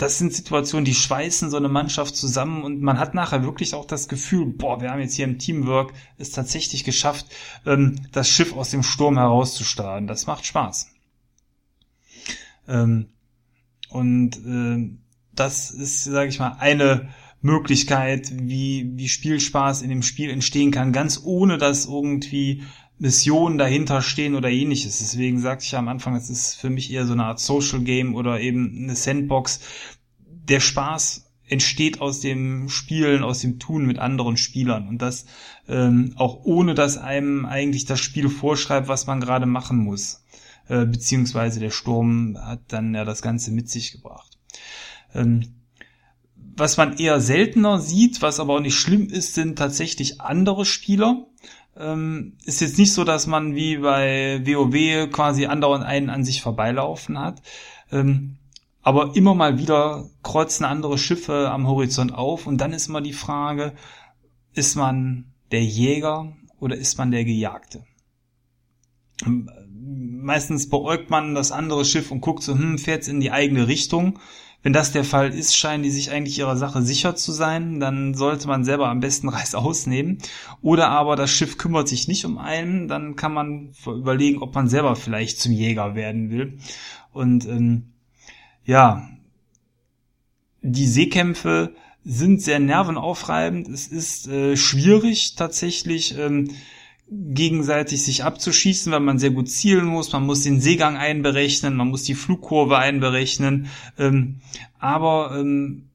das sind Situationen, die schweißen so eine Mannschaft zusammen und man hat nachher wirklich auch das Gefühl, boah, wir haben jetzt hier im Teamwork es tatsächlich geschafft, ähm, das Schiff aus dem Sturm herauszustarren. Das macht Spaß. Ähm, und äh, das ist, sage ich mal, eine Möglichkeit, wie, wie Spielspaß in dem Spiel entstehen kann, ganz ohne dass irgendwie Missionen dahinter stehen oder ähnliches. Deswegen sagte ich ja am Anfang, es ist für mich eher so eine Art Social Game oder eben eine Sandbox. Der Spaß entsteht aus dem Spielen, aus dem Tun mit anderen Spielern und das ähm, auch ohne, dass einem eigentlich das Spiel vorschreibt, was man gerade machen muss. Äh, beziehungsweise der Sturm hat dann ja das Ganze mit sich gebracht. Ähm, was man eher seltener sieht, was aber auch nicht schlimm ist, sind tatsächlich andere Spieler ähm, ist jetzt nicht so, dass man wie bei WoW quasi andauernd einen an sich vorbeilaufen hat. Ähm, aber immer mal wieder kreuzen andere Schiffe am Horizont auf und dann ist immer die Frage, ist man der Jäger oder ist man der Gejagte? Ähm, meistens beäugt man das andere Schiff und guckt so, hm, fährt's in die eigene Richtung. Wenn das der Fall ist, scheinen die sich eigentlich ihrer Sache sicher zu sein, dann sollte man selber am besten [LAUGHS] Reis ausnehmen. Oder aber das Schiff kümmert sich nicht um einen, dann kann man überlegen, ob man selber vielleicht zum Jäger werden will. Und ähm, ja, die Seekämpfe sind sehr nervenaufreibend. Es ist äh, schwierig tatsächlich. Ähm, gegenseitig sich abzuschießen, weil man sehr gut zielen muss. Man muss den Seegang einberechnen, man muss die Flugkurve einberechnen. Ähm, aber ähm,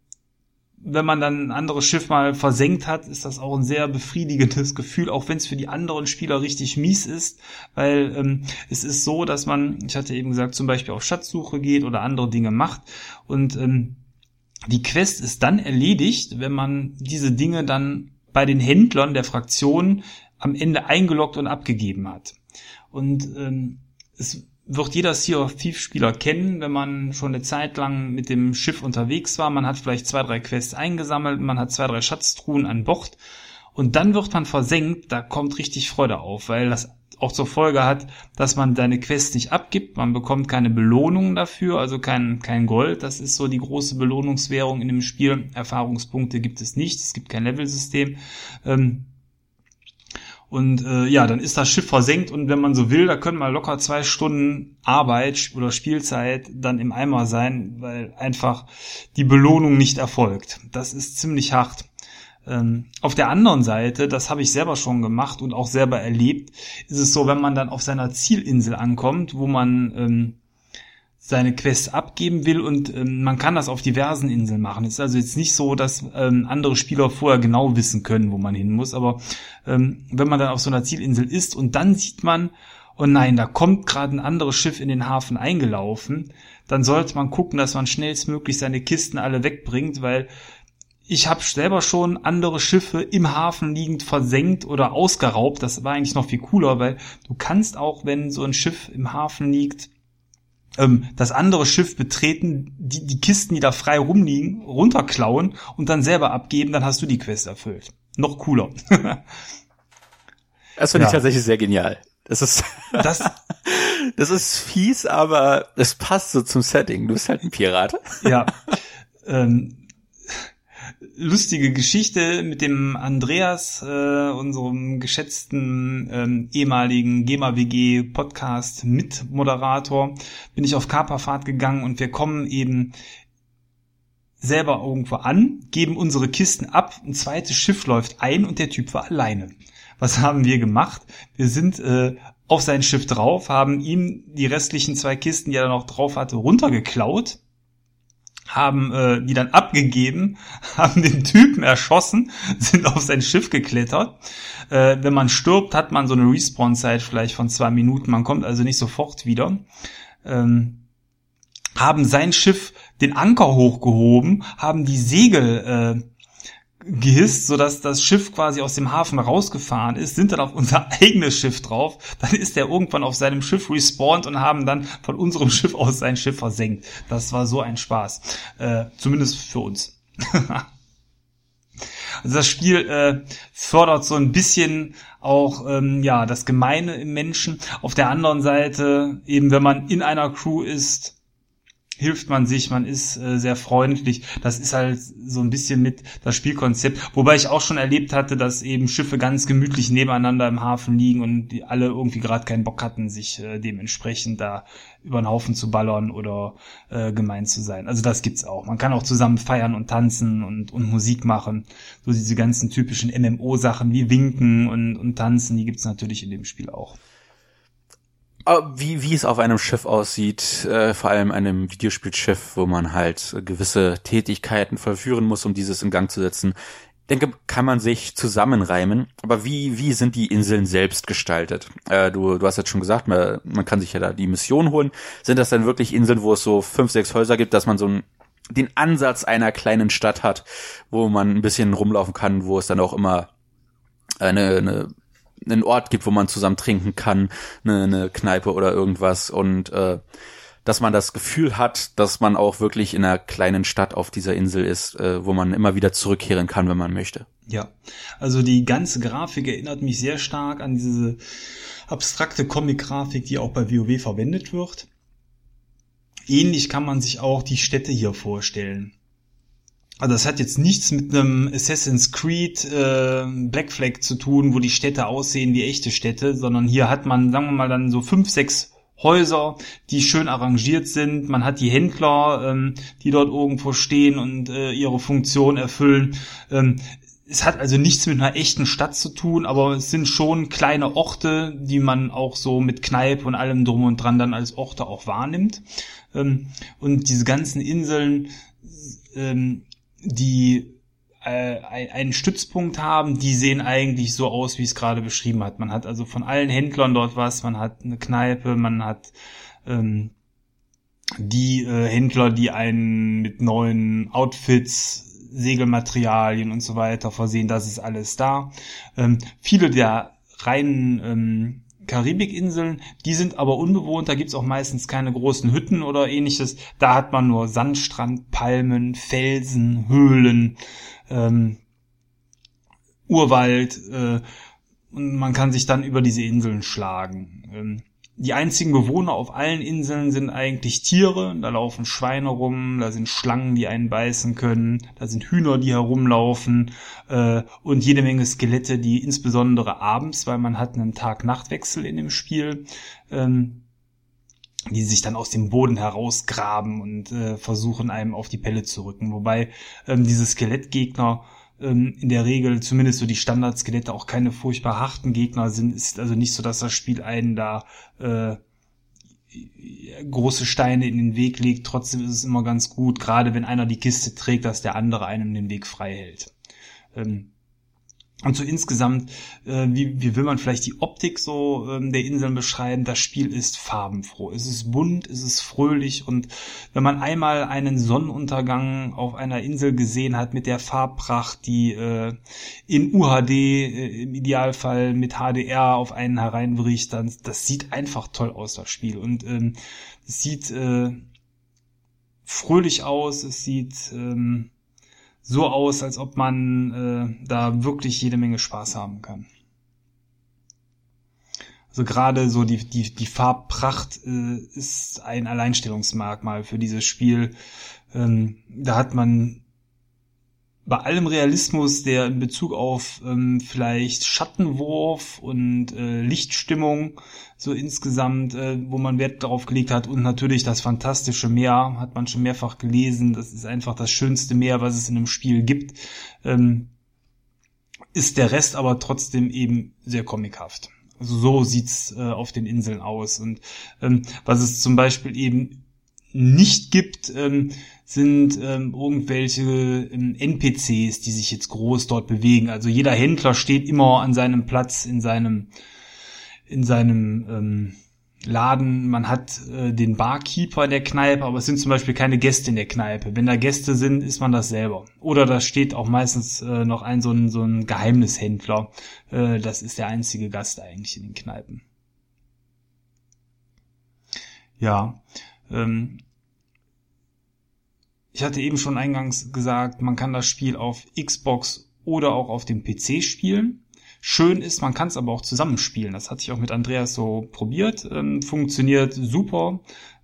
wenn man dann ein anderes Schiff mal versenkt hat, ist das auch ein sehr befriedigendes Gefühl, auch wenn es für die anderen Spieler richtig mies ist, weil ähm, es ist so, dass man, ich hatte eben gesagt, zum Beispiel auf Schatzsuche geht oder andere Dinge macht und ähm, die Quest ist dann erledigt, wenn man diese Dinge dann bei den Händlern der Fraktion am Ende eingeloggt und abgegeben hat. Und ähm, es wird jeder Sea of Thieves Spieler kennen, wenn man schon eine Zeit lang mit dem Schiff unterwegs war. Man hat vielleicht zwei, drei Quests eingesammelt, man hat zwei, drei Schatztruhen an Bord und dann wird man versenkt. Da kommt richtig Freude auf, weil das auch zur Folge hat, dass man deine Quest nicht abgibt. Man bekommt keine Belohnung dafür, also kein, kein Gold. Das ist so die große Belohnungswährung in dem Spiel. Erfahrungspunkte gibt es nicht. Es gibt kein Levelsystem. Ähm, Und äh, ja, dann ist das Schiff versenkt und wenn man so will, da können mal locker zwei Stunden Arbeit oder Spielzeit dann im Eimer sein, weil einfach die Belohnung nicht erfolgt. Das ist ziemlich hart. Ähm, auf der anderen Seite, das habe ich selber schon gemacht und auch selber erlebt, ist es so, wenn man dann auf seiner Zielinsel ankommt, wo man ähm, seine Quest abgeben will und ähm, man kann das auf diversen Inseln machen. Es ist also jetzt nicht so, dass ähm, andere Spieler vorher genau wissen können, wo man hin muss, aber ähm, wenn man dann auf so einer Zielinsel ist und dann sieht man, oh nein, da kommt gerade ein anderes Schiff in den Hafen eingelaufen, dann sollte man gucken, dass man schnellstmöglich seine Kisten alle wegbringt, weil ich habe selber schon andere Schiffe im Hafen liegend versenkt oder ausgeraubt. Das war eigentlich noch viel cooler, weil du kannst auch, wenn so ein Schiff im Hafen liegt, ähm, das andere Schiff betreten, die, die Kisten, die da frei rumliegen, runterklauen und dann selber abgeben, dann hast du die Quest erfüllt. Noch cooler. das finde ja. ich tatsächlich sehr genial. Das ist, das, [LAUGHS] das ist fies, aber es passt so zum Setting. Du bist halt ein Pirat. Ja. [LAUGHS] Ähm, lustige Geschichte mit dem Andreas, äh, unserem geschätzten ähm, ehemaligen GEMA-WG Podcast Mitmoderator, bin ich auf Kaperfahrt gegangen und wir kommen eben selber irgendwo an, geben unsere Kisten ab, ein zweites Schiff läuft ein und der Typ war alleine. Was haben wir gemacht? Wir sind äh, auf sein Schiff drauf, haben ihm die restlichen zwei Kisten, die er noch drauf hatte, runtergeklaut haben äh, die dann abgegeben, [LAUGHS] haben den Typen erschossen, [LAUGHS] sind auf sein Schiff geklettert. Äh, wenn man stirbt, hat man so eine Respawn-Zeit vielleicht von zwei Minuten. Man kommt also nicht sofort wieder. Ähm, haben sein Schiff den Anker hochgehoben, haben die Segel äh, gehisst, sodass das Schiff quasi aus dem Hafen rausgefahren ist, sind dann auf unser [LAUGHS] eigenes Schiff drauf, dann ist er irgendwann auf seinem Schiff respawned und haben dann von unserem Schiff aus sein Schiff versenkt. Das war so ein Spaß. Äh, zumindest für uns. [LAUGHS] also das Spiel äh, fördert so ein bisschen auch ähm, ja das Gemeine im Menschen. Auf der anderen Seite, eben wenn man in einer Crew ist, hilft man sich, man ist äh, sehr freundlich. Das ist halt so ein bisschen mit das Spielkonzept. Wobei ich auch schon erlebt hatte, dass eben Schiffe ganz gemütlich nebeneinander im Hafen liegen und die alle irgendwie gerade keinen Bock hatten, sich äh, dementsprechend da über den Haufen zu ballern oder äh, gemein zu sein. Also das gibt's auch. Man kann auch zusammen feiern und tanzen und, und Musik machen. So diese ganzen typischen MMO-Sachen wie Winken und, und Tanzen, die gibt's natürlich in dem Spiel auch. Wie, wie es auf einem Schiff aussieht, äh, vor allem einem Videospielschiff, wo man halt gewisse Tätigkeiten vollführen muss, um dieses in Gang zu setzen, denke, kann man sich zusammenreimen. Aber wie, wie sind die Inseln selbst gestaltet? Äh, du, du hast jetzt schon gesagt, man, man kann sich ja da die Mission holen. Sind das dann wirklich Inseln, wo es so fünf, sechs Häuser gibt, dass man so ein, den Ansatz einer kleinen Stadt hat, wo man ein bisschen rumlaufen kann, wo es dann auch immer eine, eine einen Ort gibt, wo man zusammen trinken kann, eine, eine Kneipe oder irgendwas und äh, dass man das Gefühl hat, dass man auch wirklich in einer kleinen Stadt auf dieser Insel ist, äh, wo man immer wieder zurückkehren kann, wenn man möchte. Ja, also die ganze Grafik erinnert mich sehr stark an diese abstrakte Comic-Grafik, die auch bei WoW verwendet wird. Ähnlich kann man sich auch die Städte hier vorstellen. Also das hat jetzt nichts mit einem Assassin's Creed äh, Black Flag zu tun, wo die Städte aussehen wie echte Städte, sondern hier hat man, sagen wir mal, dann so fünf, sechs Häuser, die schön arrangiert sind. Man hat die Händler, ähm, die dort irgendwo stehen und äh, ihre Funktion erfüllen. Ähm, es hat also nichts mit einer echten Stadt zu tun, aber es sind schon kleine Orte, die man auch so mit Kneipe und allem drum und dran dann als Orte auch wahrnimmt. Ähm, und diese ganzen Inseln ähm, die äh, einen Stützpunkt haben, die sehen eigentlich so aus, wie es gerade beschrieben hat. Man hat also von allen Händlern dort was, man hat eine Kneipe, man hat ähm, die äh, Händler, die einen mit neuen Outfits, Segelmaterialien und so weiter versehen, das ist alles da. Ähm, viele der reinen ähm, Karibikinseln, die sind aber unbewohnt, da gibt's auch meistens keine großen Hütten oder ähnliches. Da hat man nur Sandstrand, Palmen, Felsen, Höhlen, ähm, Urwald äh, und man kann sich dann über diese Inseln schlagen. Ähm, die einzigen Bewohner auf allen Inseln sind eigentlich Tiere. Da laufen Schweine rum, da sind Schlangen, die einen beißen können, da sind Hühner, die herumlaufen äh, und jede Menge Skelette, die insbesondere abends, weil man hat einen Tag-Nacht-Wechsel in dem Spiel, ähm, die sich dann aus dem Boden herausgraben und äh, versuchen einem auf die Pelle zu rücken. Wobei ähm, diese Skelettgegner ähm, in der Regel zumindest so die Standardskelette auch keine furchtbar harten Gegner sind. Es ist also nicht so, dass das Spiel einen da äh, große Steine in den Weg legt. Trotzdem ist es immer ganz gut, gerade wenn einer die Kiste trägt, dass der andere einem den Weg frei hält. Ähm, und so insgesamt, äh, wie, wie will man vielleicht die Optik so ähm, der Inseln beschreiben? Das Spiel ist farbenfroh. Es ist bunt, es ist fröhlich und wenn man einmal einen Sonnenuntergang auf einer Insel gesehen hat mit der Farbpracht, die äh, in UHD äh, im Idealfall mit HDR auf einen hereinbricht, dann das sieht einfach toll aus, das Spiel. Und ähm, es sieht äh, fröhlich aus, es sieht ähm, so aus, als ob man äh, da wirklich jede Menge Spaß haben kann. Also gerade so die, die, die Farbpracht äh, ist ein Alleinstellungsmerkmal für dieses Spiel. Ähm, da hat man bei allem Realismus, der in Bezug auf ähm, vielleicht Schattenwurf und äh, Lichtstimmung so insgesamt, äh, wo man Wert darauf gelegt hat und natürlich das fantastische Meer, hat man schon mehrfach gelesen, das ist einfach das schönste Meer, was es in einem Spiel gibt, ähm, ist der Rest aber trotzdem eben sehr comichaft. Also so sieht's äh, auf den Inseln aus und ähm, was es zum Beispiel eben nicht gibt, ähm, sind ähm, irgendwelche ähm, NPCs, die sich jetzt groß dort bewegen. Also jeder Händler steht immer an seinem Platz in seinem in seinem ähm, Laden. Man hat äh, den Barkeeper der Kneipe, aber es sind zum Beispiel keine Gäste in der Kneipe. Wenn da Gäste sind, ist man das selber. Oder da steht auch meistens äh, noch ein so ein, so ein Geheimnishändler. Äh, das ist der einzige Gast eigentlich in den Kneipen. Ja, ähm, ich hatte eben schon eingangs gesagt, man kann das Spiel auf Xbox oder auch auf dem PC spielen. Schön ist, man kann es aber auch zusammenspielen. Das hatte ich auch mit Andreas so probiert. Ähm, funktioniert super.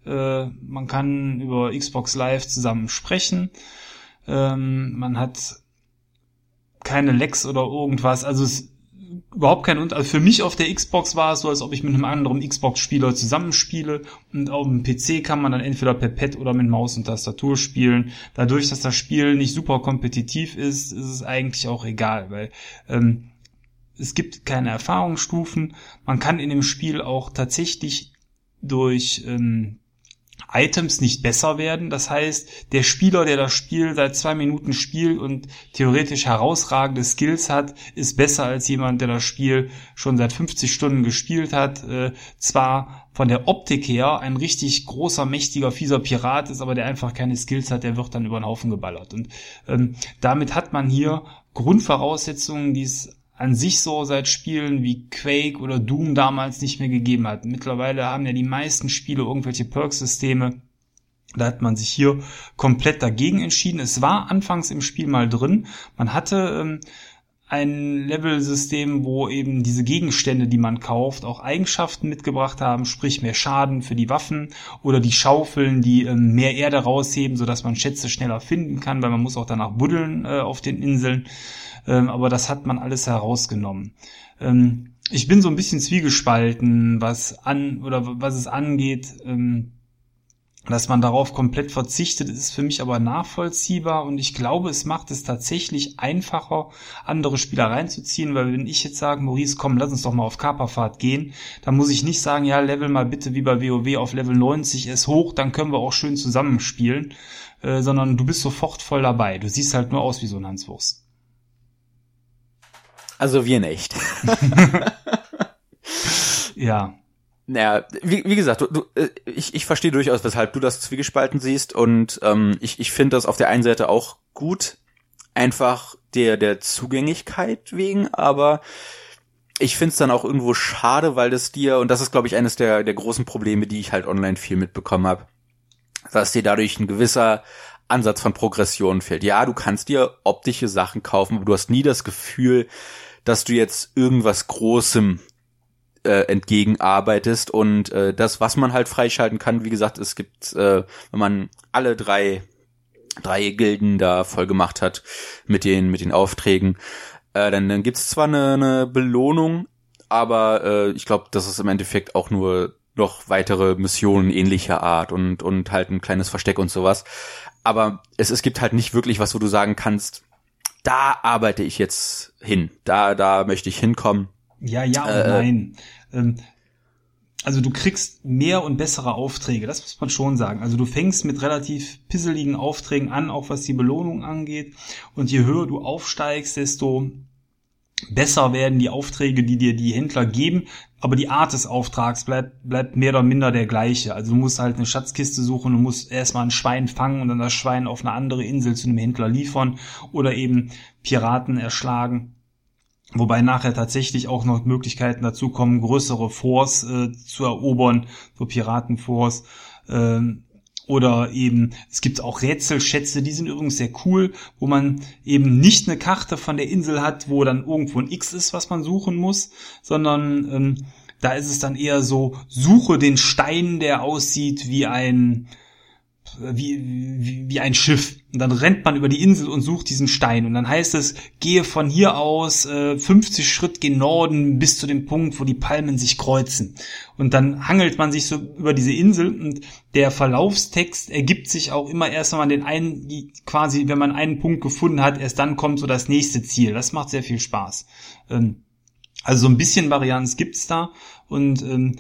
Äh, man kann über Xbox Live zusammen sprechen. Ähm, man hat keine Lecks oder irgendwas. Also es überhaupt kein Unterschied. Also für mich auf der Xbox war es so, als ob ich mit einem anderen Xbox-Spieler zusammenspiele. Und auf dem PC kann man dann entweder per Pad oder mit Maus und Tastatur spielen. Dadurch, dass das Spiel nicht super kompetitiv ist, ist es eigentlich auch egal, weil ähm, es gibt keine Erfahrungsstufen. Man kann in dem Spiel auch tatsächlich durch ähm, Items nicht besser werden. Das heißt, der Spieler, der das Spiel seit zwei Minuten spielt und theoretisch herausragende Skills hat, ist besser als jemand, der das Spiel schon seit 50 Stunden gespielt hat. Äh, zwar von der Optik her ein richtig großer, mächtiger, fieser Pirat ist, aber der einfach keine Skills hat, der wird dann über den Haufen geballert. Und ähm, damit hat man hier Grundvoraussetzungen, die es an sich so seit Spielen wie Quake oder Doom damals nicht mehr gegeben hat. Mittlerweile haben ja die meisten Spiele irgendwelche Perk-Systeme. Da hat man sich hier komplett dagegen entschieden. Es war anfangs im Spiel mal drin. Man hatte ähm, ein Level-System, wo eben diese Gegenstände, die man kauft, auch Eigenschaften mitgebracht haben, sprich mehr Schaden für die Waffen oder die Schaufeln, die ähm, mehr Erde rausheben, sodass man Schätze schneller finden kann, weil man muss auch danach buddeln äh, auf den Inseln ähm, aber das hat man alles herausgenommen. Ähm, ich bin so ein bisschen zwiegespalten, was an oder was es angeht. Ähm, dass man darauf komplett verzichtet, ist für mich aber nachvollziehbar und ich glaube, es macht es tatsächlich einfacher, andere Spieler reinzuziehen, weil wenn ich jetzt sage, Maurice, komm, lass uns doch mal auf Kaperfahrt gehen, dann muss ich nicht sagen, ja, level mal bitte wie bei WoW auf Level 90 ist hoch, dann können wir auch schön zusammenspielen, äh, sondern du bist sofort voll dabei. Du siehst halt nur aus wie so ein Hanswurst. Also wir nicht. [LAUGHS] ja. Naja, wie, wie gesagt, du, du, äh, ich, ich verstehe durchaus, weshalb du das zwiegespalten siehst und ähm, ich, ich finde das auf der einen Seite auch gut, einfach der, der Zugänglichkeit wegen, aber ich finde es dann auch irgendwo schade, weil das dir, und das ist, glaube ich, eines der, der großen Probleme, die ich halt online viel mitbekommen habe, dass dir dadurch ein gewisser Ansatz von Progression fehlt. Ja, du kannst dir optische Sachen kaufen, aber du hast nie das Gefühl, dass du jetzt irgendwas Großem äh, entgegenarbeitest und äh, das, was man halt freischalten kann, wie gesagt, es gibt, äh, wenn man alle drei drei Gilden da voll gemacht hat mit den mit den Aufträgen, äh, dann, dann gibt's zwar eine, eine Belohnung, aber äh, ich glaube, das ist im Endeffekt auch nur noch weitere Missionen ähnlicher Art und und halt ein kleines Versteck und sowas. Aber es, es gibt halt nicht wirklich was, wo du sagen kannst, da arbeite ich jetzt hin, da da möchte ich hinkommen ja, ja und äh, nein. Ähm, also du kriegst mehr und bessere Aufträge, das muss man schon sagen. Also du fängst mit relativ pisseligen Aufträgen an, auch was die Belohnung angeht. Und je höher du aufsteigst, desto besser werden die Aufträge, die dir die Händler geben. Aber die Art des Auftrags bleibt, bleibt mehr oder minder der gleiche. Also du musst halt eine Schatzkiste suchen, du musst erstmal ein Schwein fangen und dann das Schwein auf eine andere Insel zu einem Händler liefern oder eben Piraten erschlagen. Wobei nachher tatsächlich auch noch Möglichkeiten dazu kommen, größere Forts äh, zu erobern, so Piratenforts. Ähm, oder eben, es gibt auch Rätselschätze, die sind übrigens sehr cool, wo man eben nicht eine Karte von der Insel hat, wo dann irgendwo ein X ist, was man suchen muss, sondern ähm, da ist es dann eher so, suche den Stein, der aussieht wie ein, wie, wie, wie ein Schiff. Und dann rennt man über die Insel und sucht diesen Stein. Und dann heißt es, gehe von hier aus äh, 50 Schritt gen Norden bis zu dem Punkt, wo die Palmen sich kreuzen. Und dann hangelt man sich so über diese Insel und der Verlaufstext ergibt sich auch immer erst, wenn man den einen, quasi, wenn man einen Punkt gefunden hat, erst dann kommt so das nächste Ziel. Das macht sehr viel Spaß. Ähm, also so ein bisschen Varianz gibt's da und ähm,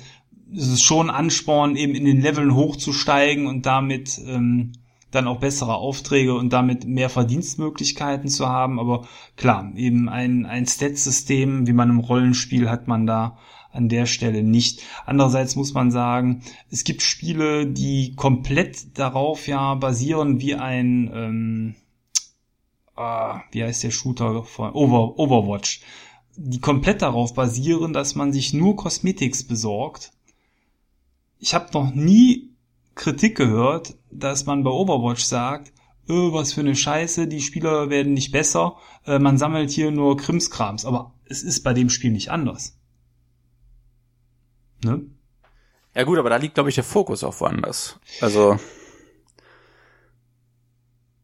es ist schon Ansporn, eben in den Leveln hochzusteigen und damit ähm, dann auch bessere Aufträge und damit mehr Verdienstmöglichkeiten zu haben. Aber klar, eben ein, ein Stat-System, wie man im Rollenspiel hat man da an der Stelle nicht. Andererseits muss man sagen, es gibt Spiele, die komplett darauf ja basieren, wie ein, ähm, äh, wie heißt der Shooter von Over, Overwatch, die komplett darauf basieren, dass man sich nur Cosmetics besorgt ich habe noch nie Kritik gehört, dass man bei Overwatch sagt, öh, was für eine Scheiße, die Spieler werden nicht besser, äh, man sammelt hier nur Krimskrams. Aber es ist bei dem Spiel nicht anders. Ne? Ja gut, aber da liegt, glaube ich, der Fokus auch woanders. Also.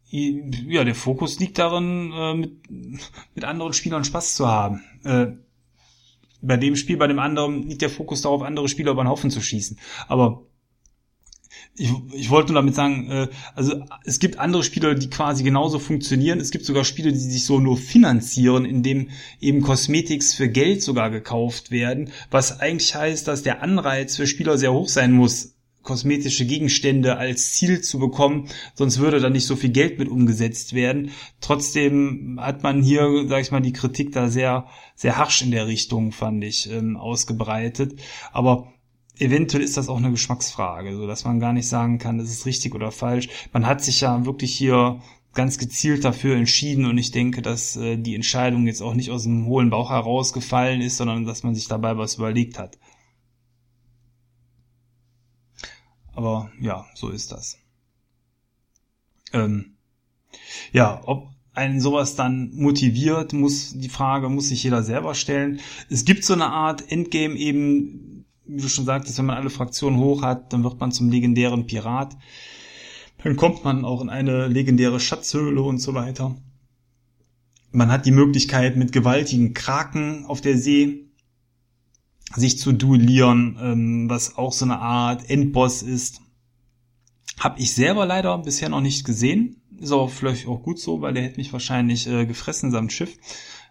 Ja, der Fokus liegt darin, äh, mit, mit anderen Spielern Spaß zu haben. Äh, bei dem Spiel, bei dem anderen liegt der Fokus darauf, andere Spieler über den Haufen zu schießen. Aber ich, ich wollte nur damit sagen, äh, also es gibt andere Spieler, die quasi genauso funktionieren. Es gibt sogar Spiele, die sich so nur finanzieren, indem eben Cosmetics für Geld sogar gekauft werden, was eigentlich heißt, dass der Anreiz für Spieler sehr hoch sein muss, kosmetische Gegenstände als Ziel zu bekommen, sonst würde da nicht so viel Geld mit umgesetzt werden. Trotzdem hat man hier, sag ich mal, die Kritik da sehr, sehr harsch in der Richtung, fand ich, ähm, ausgebreitet. Aber eventuell ist das auch eine Geschmacksfrage, so dass man gar nicht sagen kann, das ist richtig oder falsch. Man hat sich ja wirklich hier ganz gezielt dafür entschieden und ich denke, dass äh, die Entscheidung jetzt auch nicht aus dem hohlen Bauch herausgefallen ist, sondern dass man sich dabei was überlegt hat. Aber ja, so ist das. Ähm, ja, ob einen sowas dann motiviert, muss die Frage, muss sich jeder selber stellen. Es gibt so eine Art Endgame eben, wie du schon sagtest, wenn man alle Fraktionen hoch hat, dann wird man zum legendären Pirat. Dann kommt man auch in eine legendäre Schatzhöhle und so weiter. Man hat die Möglichkeit, mit gewaltigen Kraken auf der See sich zu duellieren, ähm, was auch so eine Art Endboss ist. Hab ich selber leider bisher noch nicht gesehen. Ist auch vielleicht auch gut so, weil der hätte mich wahrscheinlich äh, gefressen samt Schiff.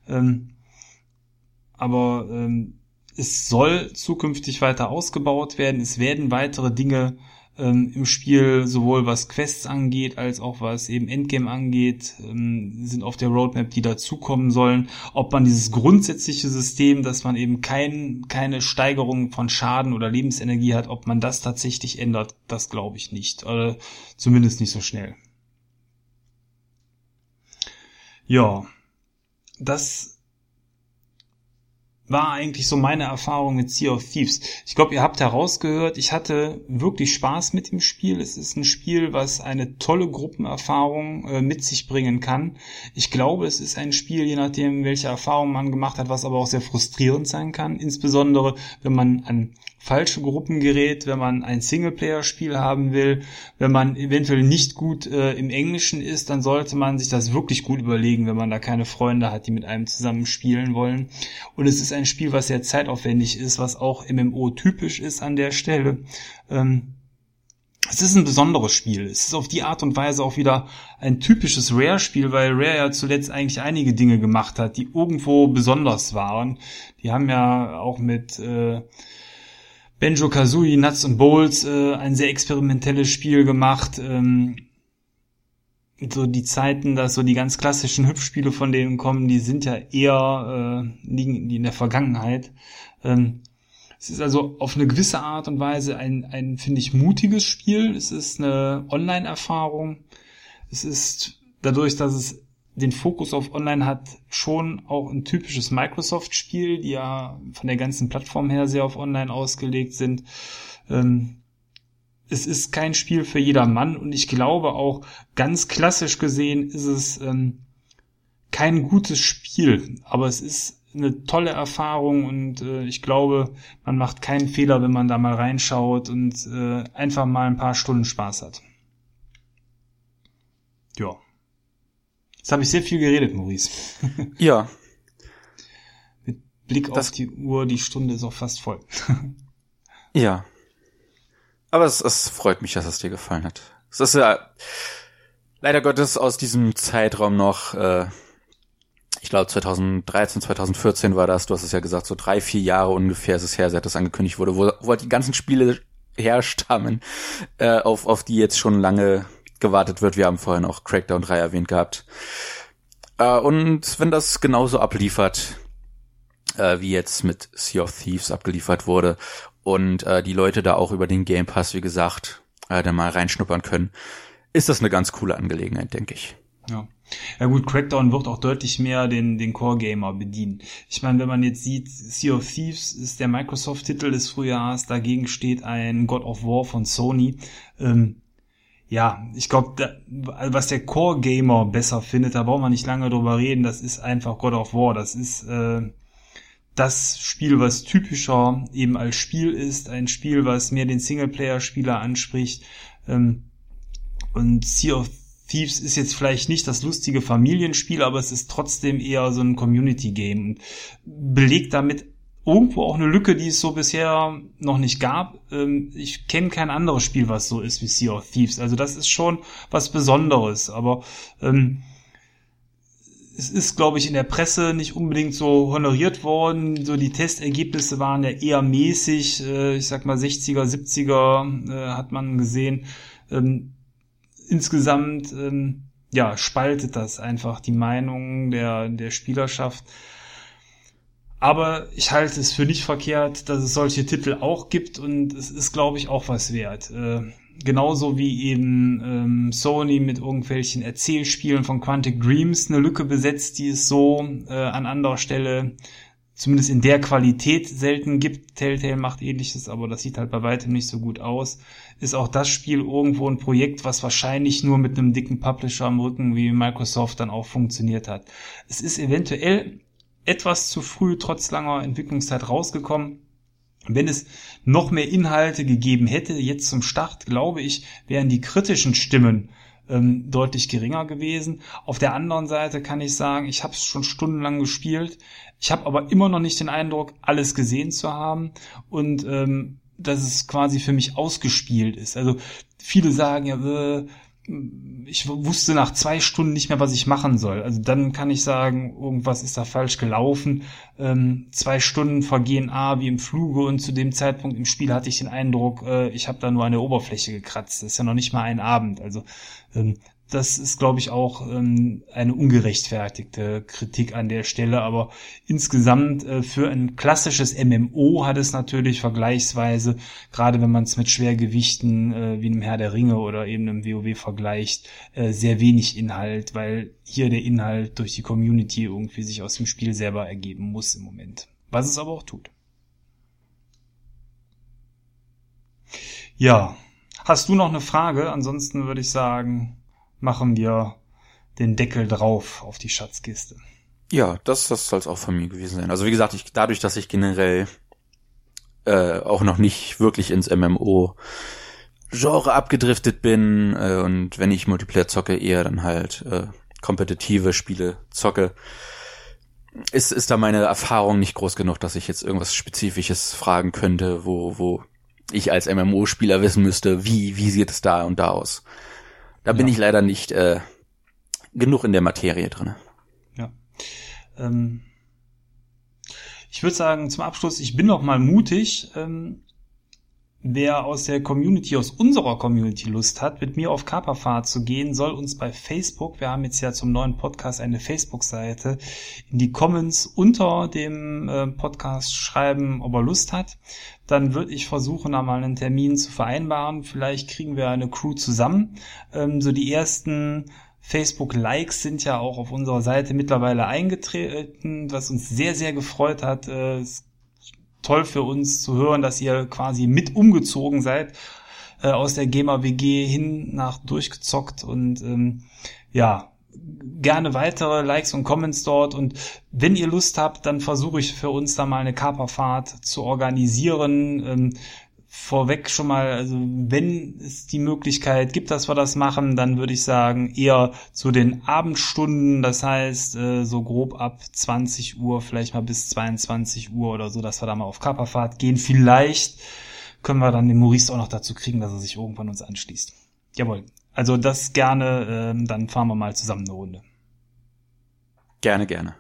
Ähm, aber ähm, es soll zukünftig weiter ausgebaut werden. Es werden weitere Dinge ähm, im Spiel, sowohl was Quests angeht, als auch was eben Endgame angeht, ähm, sind auf der Roadmap, die dazukommen sollen. Ob man dieses grundsätzliche System, dass man eben kein, keine Steigerung von Schaden oder Lebensenergie hat, ob man das tatsächlich ändert, das glaube ich nicht. Oder zumindest nicht so schnell. Ja, das war eigentlich so meine Erfahrung mit Sea of Thieves. Ich glaube, ihr habt herausgehört, ich hatte wirklich Spaß mit dem Spiel. Es ist ein Spiel, was eine tolle Gruppenerfahrung äh, mit sich bringen kann. Ich glaube, es ist ein Spiel, je nachdem, welche Erfahrung man gemacht hat, was aber auch sehr frustrierend sein kann. Insbesondere, wenn man an falsche Gruppen gerät, wenn man ein Singleplayer-Spiel haben will, wenn man eventuell nicht gut äh, im Englischen ist, dann sollte man sich das wirklich gut überlegen, wenn man da keine Freunde hat, die mit einem zusammen spielen wollen. Und es ist ein Spiel, was sehr zeitaufwendig ist, was auch MMO typisch ist an der Stelle. Ähm, es ist ein besonderes Spiel. Es ist auf die Art und Weise auch wieder ein typisches Rare-Spiel, weil Rare ja zuletzt eigentlich einige Dinge gemacht hat, die irgendwo besonders waren. Die haben ja auch mit äh, Benjo Kazooie, Nuts and Bowls, äh, ein sehr experimentelles Spiel gemacht. Ähm, so die Zeiten, dass so die ganz klassischen [LAUGHS] Hüpfspiele von denen kommen, die sind ja eher äh, liegen in der Vergangenheit. Ähm, es ist also auf eine gewisse Art und Weise ein, ein finde ich, mutiges Spiel. Es ist eine Online-Erfahrung. Es ist dadurch, dass es den Fokus auf Online hat, schon auch ein typisches Microsoft-Spiel, die ja von der ganzen Plattform her sehr auf Online ausgelegt sind. Ähm, es ist kein Spiel für jedermann und ich glaube auch ganz klassisch gesehen ist es ähm, kein gutes Spiel, aber es ist eine tolle Erfahrung und äh, ich glaube, man macht keinen Fehler, wenn man da mal reinschaut und äh, einfach mal ein paar Stunden Spaß hat. Ja. Jetzt habe ich sehr viel geredet, Maurice. [LAUGHS] ja. Mit Blick das auf die Uhr, die Stunde ist auch fast voll. [LAUGHS] ja. Aber es, es freut mich, dass es dir gefallen hat. Es ist ja leider Gottes aus diesem Zeitraum noch, äh, ich glaube 2013, 2014 war das, du hast es ja gesagt, so drei, vier Jahre ungefähr ist es her, seit das angekündigt wurde, wo, wo die ganzen Spiele [LAUGHS] herstammen, äh, auf, auf die jetzt schon lange gewartet wird. Wir haben vorhin auch Crackdown 3 erwähnt gehabt. Äh, und wenn das genauso abliefert, äh, wie jetzt mit Sea of Thieves abgeliefert wurde und äh, die Leute da auch über den Game Pass, wie gesagt, äh, da mal reinschnuppern können, ist das eine ganz coole Angelegenheit, denke ich. Ja. Ja gut, Crackdown wird auch deutlich mehr den, den Core-Gamer bedienen. Ich meine, wenn man jetzt sieht, Sea of Thieves ist der Microsoft-Titel des Frühjahrs, dagegen steht ein God of War von Sony. Ähm, ja, ich glaube, was der Core-Gamer besser findet, da brauchen wir nicht lange drüber reden, das ist einfach God of War. Das ist äh, das Spiel, was typischer eben als Spiel ist, ein Spiel, was mehr den Singleplayer-Spieler anspricht. Ähm, und Sea of Thieves ist jetzt vielleicht nicht das lustige Familienspiel, aber es ist trotzdem eher so ein Community-Game. Belegt damit irgendwo auch eine Lücke, die es so bisher noch nicht gab. Ähm, ich kenne kein anderes Spiel, was so ist wie Sea of Thieves. Also das ist schon was Besonderes. Aber ähm, es ist, glaube ich, in der Presse nicht unbedingt so honoriert worden. So die Testergebnisse waren ja eher mäßig. Äh, ich sag mal 60er, 70er äh, hat man gesehen. Ähm, insgesamt ähm, ja spaltet das einfach die Meinung der der Spielerschaft. Aber ich halte es für nicht verkehrt, dass es solche Titel auch gibt und es ist, glaube ich, auch was wert. Äh, genauso wie eben ähm, Sony mit irgendwelchen Erzählspielen von Quantic Dreams eine Lücke besetzt, die es so äh, an anderer Stelle zumindest in der Qualität selten gibt. Telltale macht ähnliches, aber das sieht halt bei weitem nicht so gut aus. Ist auch das Spiel irgendwo ein Projekt, was wahrscheinlich nur mit einem dicken Publisher am Rücken wie Microsoft dann auch funktioniert hat. Es ist eventuell etwas zu früh trotz langer Entwicklungszeit rausgekommen. Wenn es noch mehr Inhalte gegeben hätte, jetzt zum Start, glaube ich, wären die kritischen Stimmen ähm, deutlich geringer gewesen. Auf der anderen Seite kann ich sagen, ich habe es schon stundenlang gespielt. Ich habe aber immer noch nicht den Eindruck, alles gesehen zu haben und ähm, dass es quasi für mich ausgespielt ist. Also viele sagen ja, äh, ich wusste nach zwei Stunden nicht mehr, was ich machen soll. Also dann kann ich sagen, irgendwas ist da falsch gelaufen. Ähm, zwei Stunden vergehen A wie im Fluge und zu dem Zeitpunkt im Spiel hatte ich den Eindruck, äh, ich habe da nur eine Oberfläche gekratzt. Das ist ja noch nicht mal ein Abend. Also ähm, das ist, glaube ich, auch ähm, eine ungerechtfertigte Kritik an der Stelle. Aber insgesamt äh, für ein klassisches MMO hat es natürlich vergleichsweise, gerade wenn man es mit Schwergewichten äh, wie einem Herr der Ringe oder eben einem WoW vergleicht, äh, sehr wenig Inhalt, weil hier der Inhalt durch die Community irgendwie sich aus dem Spiel selber ergeben muss im Moment. Was es aber auch tut. Ja, hast du noch eine Frage? Ansonsten würde ich sagen, machen wir den Deckel drauf auf die Schatzkiste. Ja, das, das soll es auch von mir gewesen sein. Also wie gesagt, ich, dadurch, dass ich generell äh, auch noch nicht wirklich ins MMO Genre abgedriftet bin äh, und wenn ich Multiplayer zocke, eher dann halt äh, kompetitive Spiele zocke, ist, ist da meine Erfahrung nicht groß genug, dass ich jetzt irgendwas Spezifisches fragen könnte, wo, wo ich als MMO-Spieler wissen müsste, wie, wie sieht es da und da aus. Da ja. bin ich leider nicht äh, genug in der Materie drinne. Ja. Ähm, ich würde sagen, zum Abschluss, ich bin noch mal mutig. Ähm, Wer aus der Community, aus unserer Community Lust hat, mit mir auf Kaperfahrt zu gehen, soll uns bei Facebook, wir haben jetzt ja zum neuen Podcast eine Facebook-Seite, in die Comments unter dem äh, Podcast schreiben, ob er Lust hat. Dann würde ich versuchen, da mal einen Termin zu vereinbaren. Vielleicht kriegen wir eine Crew zusammen. Ähm, so die ersten Facebook-Likes sind ja auch auf unserer Seite mittlerweile eingetreten, was uns sehr, sehr gefreut hat. Äh, es toll für uns zu hören, dass ihr quasi mit umgezogen seid äh, aus der GEMA WG hin nach durchgezockt und ähm, ja, gerne weitere Likes und Comments dort und wenn ihr Lust habt, dann versuche ich für uns da mal eine Kaperfahrt zu organisieren. Ähm, vorweg schon mal, also wenn es die Möglichkeit gibt, dass wir das machen, dann würde ich sagen eher zu den Abendstunden, das heißt äh, so grob ab 20 Uhr, vielleicht mal bis 22 Uhr oder so, dass wir da mal auf Kapperfahrt gehen. Vielleicht können wir dann den Maurice auch noch dazu kriegen, dass er sich irgendwann uns anschließt. Jawohl. Also das gerne, äh, dann fahren wir mal zusammen eine Runde. Gerne, gerne.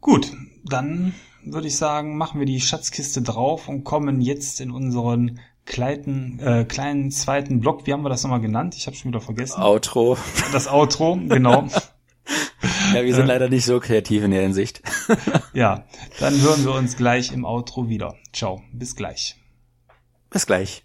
Gut, dann würde ich sagen, machen wir die Schatzkiste drauf und kommen jetzt in unseren kleinen, äh, kleinen zweiten Block. Wie haben wir das nochmal genannt? Ich habe schon wieder vergessen. Outro. Das Outro, genau. [LAUGHS] ja, wir sind äh, leider nicht so kreativ in der Hinsicht. [LAUGHS] ja, dann hören wir uns gleich im Outro wieder. Ciao, bis gleich. Bis gleich.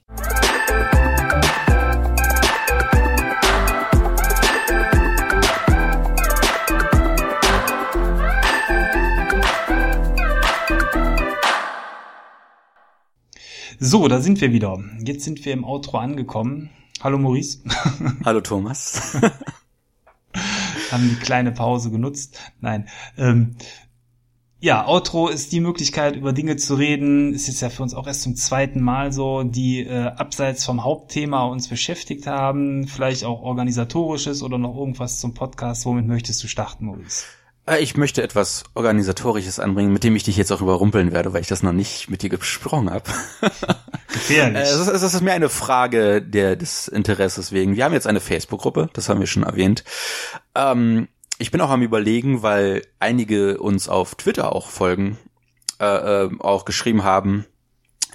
So, da sind wir wieder. Jetzt sind wir im Outro angekommen. Hallo Maurice. [LAUGHS] Hallo Thomas. Haben die kleine Pause genutzt. Nein. Ähm, ja, Outro ist die Möglichkeit, über Dinge zu reden. Ist jetzt ja für uns auch erst zum zweiten Mal so, die äh, abseits vom Hauptthema uns beschäftigt haben. Vielleicht auch organisatorisches oder noch irgendwas zum Podcast. Womit möchtest du starten, Maurice? Äh, ich möchte etwas Organisatorisches anbringen, mit dem ich dich jetzt auch überrumpeln werde, weil ich das noch nicht mit dir gesprochen habe. [LAUGHS] Gefährlich. Äh, es ist, es ist mir eine Frage der, des Interesses wegen. Wir haben jetzt eine Facebook-Gruppe, das haben wir schon erwähnt. Ähm, ich bin auch am überlegen, weil einige uns auf Twitter auch folgen, äh, äh, auch geschrieben haben,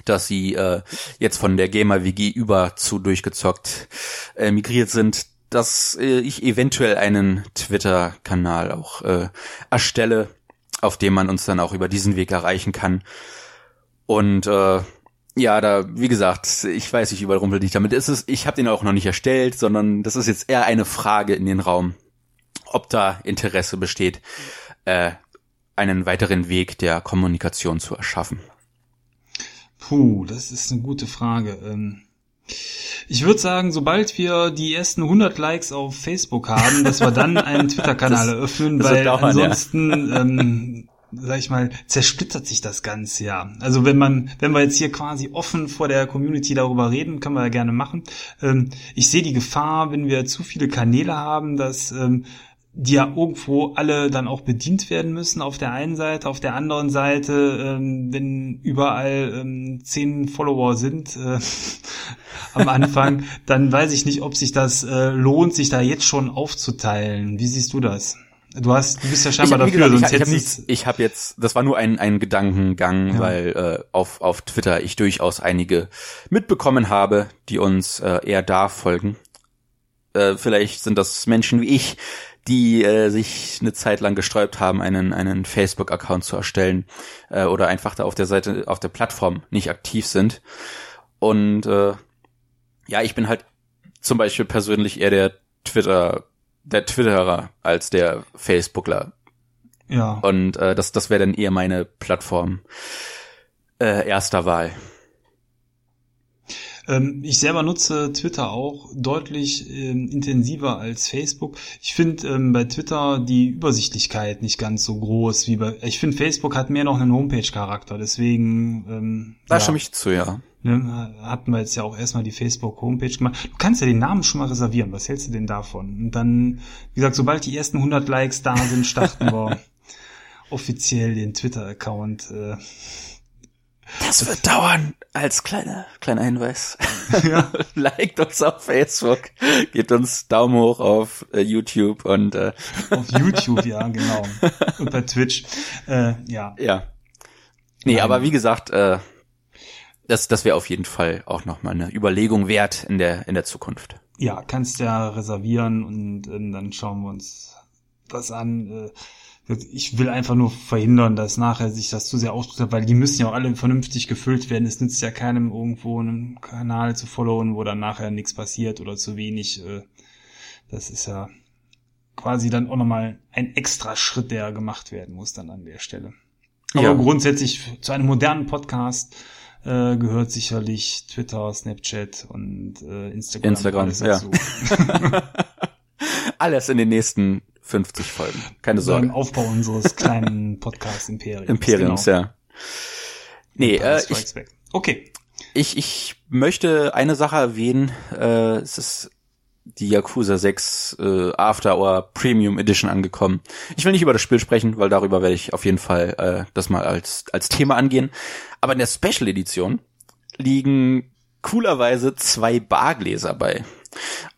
dass sie äh, jetzt von der Gamer WG über zu durchgezockt äh, migriert sind, dass äh, ich eventuell einen Twitter-Kanal auch äh, erstelle, auf dem man uns dann auch über diesen Weg erreichen kann. Und äh, ja, da, wie gesagt, ich weiß, ich überrumpel dich damit. Es ist, ich habe den auch noch nicht erstellt, sondern das ist jetzt eher eine Frage in den Raum, ob da Interesse besteht, äh, einen weiteren Weg der Kommunikation zu erschaffen. Puh, das ist eine gute Frage. Ähm ich würde sagen, sobald wir die ersten 100 Likes auf Facebook haben, dass wir dann einen Twitter-Kanal [LAUGHS] eröffnen, weil dauern, ansonsten, ja. ähm, sag ich mal, zersplittert sich das Ganze ja. Also wenn man, wenn wir jetzt hier quasi offen vor der Community darüber reden, können wir ja gerne machen. Ähm, ich sehe die Gefahr, wenn wir zu viele Kanäle haben, dass ähm, die ja irgendwo alle dann auch bedient werden müssen auf der einen Seite, auf der anderen Seite, ähm, wenn überall ähm, zehn Follower sind äh, [LAUGHS] am Anfang, [LAUGHS] dann weiß ich nicht, ob sich das äh, lohnt, sich da jetzt schon aufzuteilen. Wie siehst du das? Du hast, du bist ja scheinbar ich, dafür, gesagt, sonst ich, ich habe. Ich habe jetzt, das war nur ein ein Gedankengang, ja. weil äh, auf auf Twitter ich durchaus einige mitbekommen habe, die uns äh, eher da folgen. Äh, vielleicht sind das Menschen wie ich, die äh, sich eine Zeit lang gesträubt haben, einen, einen Facebook-Account zu erstellen äh, oder einfach da auf der Seite, auf der Plattform nicht aktiv sind. Und äh, ja, ich bin halt zum Beispiel persönlich eher der Twitter, der Twitterer als der Facebookler. Ja. Und äh, das, das wäre dann eher meine Plattform äh, erster Wahl. Ähm, ich selber nutze Twitter auch deutlich ähm, intensiver als Facebook. Ich finde ähm, bei Twitter die Übersichtlichkeit nicht ganz so groß wie bei. Ich finde Facebook hat mehr noch einen Homepage-Charakter, deswegen. Ähm, da ja. stimme ich zu, ja. Ne, hatten wir jetzt ja auch erstmal die Facebook-Homepage gemacht. Du kannst ja den Namen schon mal reservieren. Was hältst du denn davon? Und dann, wie gesagt, sobald die ersten 100 Likes da sind, starten [LAUGHS] wir offiziell den Twitter-Account. Äh, das wird dauern, als kleiner, kleiner Hinweis. [LAUGHS] Ja. [LAUGHS] Liked uns auf Facebook, gebt uns Daumen hoch auf äh, YouTube und äh, auf YouTube, ja, genau. Und bei Twitch, äh, ja. Ja. Nee, Nein. aber wie gesagt, äh, das, das wäre auf jeden Fall auch nochmal eine Überlegung wert in der, in der Zukunft. Ja, kannst ja reservieren und äh, dann schauen wir uns das an. Äh, ich will einfach nur verhindern, dass nachher sich das zu sehr ausdrückt, weil die müssen ja auch alle vernünftig gefüllt werden. Es nützt ja keinem irgendwo einen Kanal zu followen, wo dann nachher nichts passiert oder zu wenig. Äh, das ist ja quasi dann auch nochmal ein extra Schritt, der gemacht werden muss dann an der Stelle. Aber ja. grundsätzlich zu einem modernen Podcast äh, gehört sicherlich Twitter, Snapchat und äh, Instagram. Instagram, ja. [LAUGHS] [LAUGHS] alles in den nächsten 50 Folgen. Keine Sorge. Im Aufbau unseres kleinen [LAUGHS] Podcast-Imperiums. Imperiums, genau. ja. Nee, äh, ich, okay. Ich, ich möchte eine Sache erwähnen. Äh, es ist die Yakuza 6 äh, After Hour Premium Edition angekommen. Ich will nicht über das Spiel sprechen, weil darüber werde ich auf jeden Fall äh, das mal als, als Thema angehen. Aber in der Special Edition liegen coolerweise zwei Bargläser bei.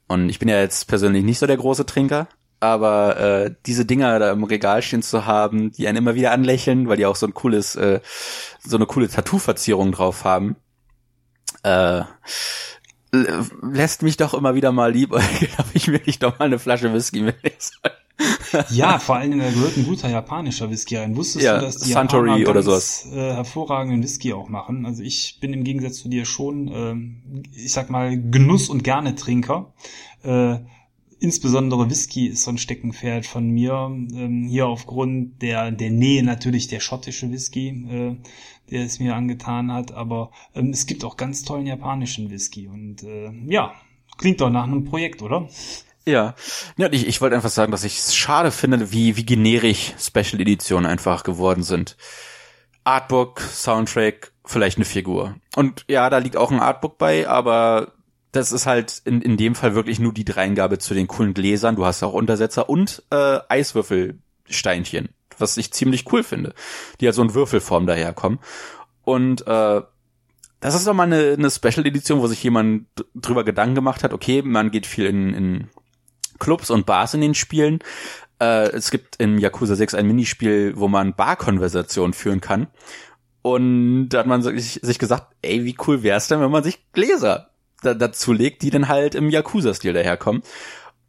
Und ich bin ja jetzt persönlich nicht so der große Trinker, aber äh, diese Dinger da im Regal stehen zu haben, die einen immer wieder anlächeln, weil die auch so ein cooles, äh, so eine coole Tattoo-Verzierung drauf haben, äh, lässt mich doch immer wieder mal lieb, [LAUGHS] ob ich mir nicht doch mal eine Flasche Whisky mitnehmen soll. [LAUGHS] ja, vor allen Dingen, da gehört ein guter japanischer Whisky rein. Wusstest ja, du, dass die Suntory Japaner oder sowas. Äh, hervorragenden Whisky auch machen? Also ich bin im Gegensatz zu dir schon, äh, ich sag mal, Genuss- und Gerne-Trinker. Äh, insbesondere Whisky ist so ein Steckenpferd von mir. Ähm, hier aufgrund der, der Nähe natürlich der schottische Whisky, äh, der es mir angetan hat. Aber ähm, es gibt auch ganz tollen japanischen Whisky. Und äh, ja, klingt doch nach einem Projekt, oder? Ja, ja ich, ich wollte einfach sagen, dass ich es schade finde, wie, wie generisch Special Editionen einfach geworden sind. Artbook, Soundtrack, vielleicht eine Figur. Und ja, da liegt auch ein Artbook bei, aber das ist halt in, in dem Fall wirklich nur die Dreingabe zu den coolen Gläsern. Du hast auch Untersetzer und äh, Eiswürfelsteinchen, was ich ziemlich cool finde, die halt so in Würfelform daherkommen. Und äh, das ist doch mal eine, eine Special Edition, wo sich jemand drüber Gedanken gemacht hat, okay, man geht viel in, in Clubs und Bars in den Spielen. Äh, es gibt in Yakuza 6 ein Minispiel, wo man Barkonversationen führen kann. Und da hat man sich, gesagt, ey, wie cool wär's denn, wenn man sich Gläser da, dazu legt, die dann halt im Yakuza-Stil daherkommen.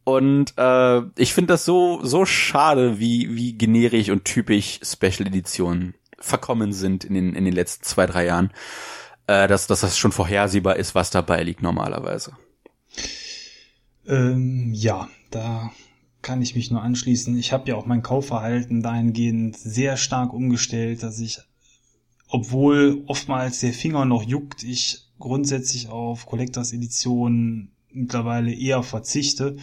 Und äh, ich finde das so so schade, wie wie generisch und typisch Special Editionen verkommen sind in den in den letzten zwei drei Jahren, äh, dass dass das schon vorhersehbar ist, was dabei liegt normalerweise. Ähm, ja, da kann ich mich nur anschließen. Ich habe ja auch mein Kaufverhalten dahingehend sehr stark umgestellt, dass ich, obwohl oftmals der Finger noch juckt, ich grundsätzlich auf Collectors Editionen mittlerweile eher verzichte.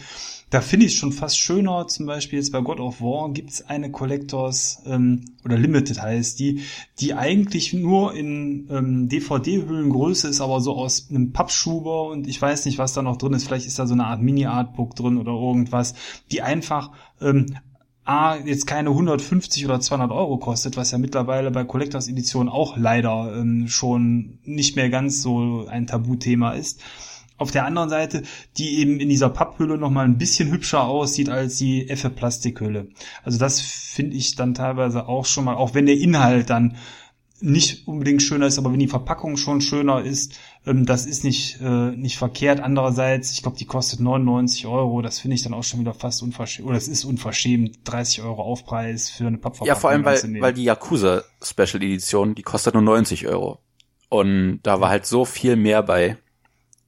Da finde ich es schon fast schöner, zum Beispiel jetzt bei God of War gibt es eine Collectors ähm, oder Limited heißt die, die eigentlich nur in ähm, DVD-Hüllengröße ist, aber so aus einem Pappschuber und ich weiß nicht, was da noch drin ist. Vielleicht ist da so eine Art Mini-Artbook drin oder irgendwas, die einfach ähm, A, jetzt keine 150 oder 200 Euro kostet, was ja mittlerweile bei Collectors Editionen auch leider ähm, schon nicht mehr ganz so ein Tabuthema ist. Auf der anderen Seite, die eben in dieser Papphülle nochmal ein bisschen hübscher aussieht als die Effe Plastikhülle. Also das finde ich dann teilweise auch schon mal, auch wenn der Inhalt dann nicht unbedingt schöner ist, aber wenn die Verpackung schon schöner ist, ähm, das ist nicht, äh, nicht verkehrt. Andererseits, ich glaube, die kostet 99 Euro. Das finde ich dann auch schon wieder fast unverschämt. Oder es ist unverschämt, 30 Euro Aufpreis für eine Pappverpackung. Ja, vor allem, weil, weil die Yakuza Special Edition, die kostet nur 90 Euro. Und da war halt so viel mehr bei.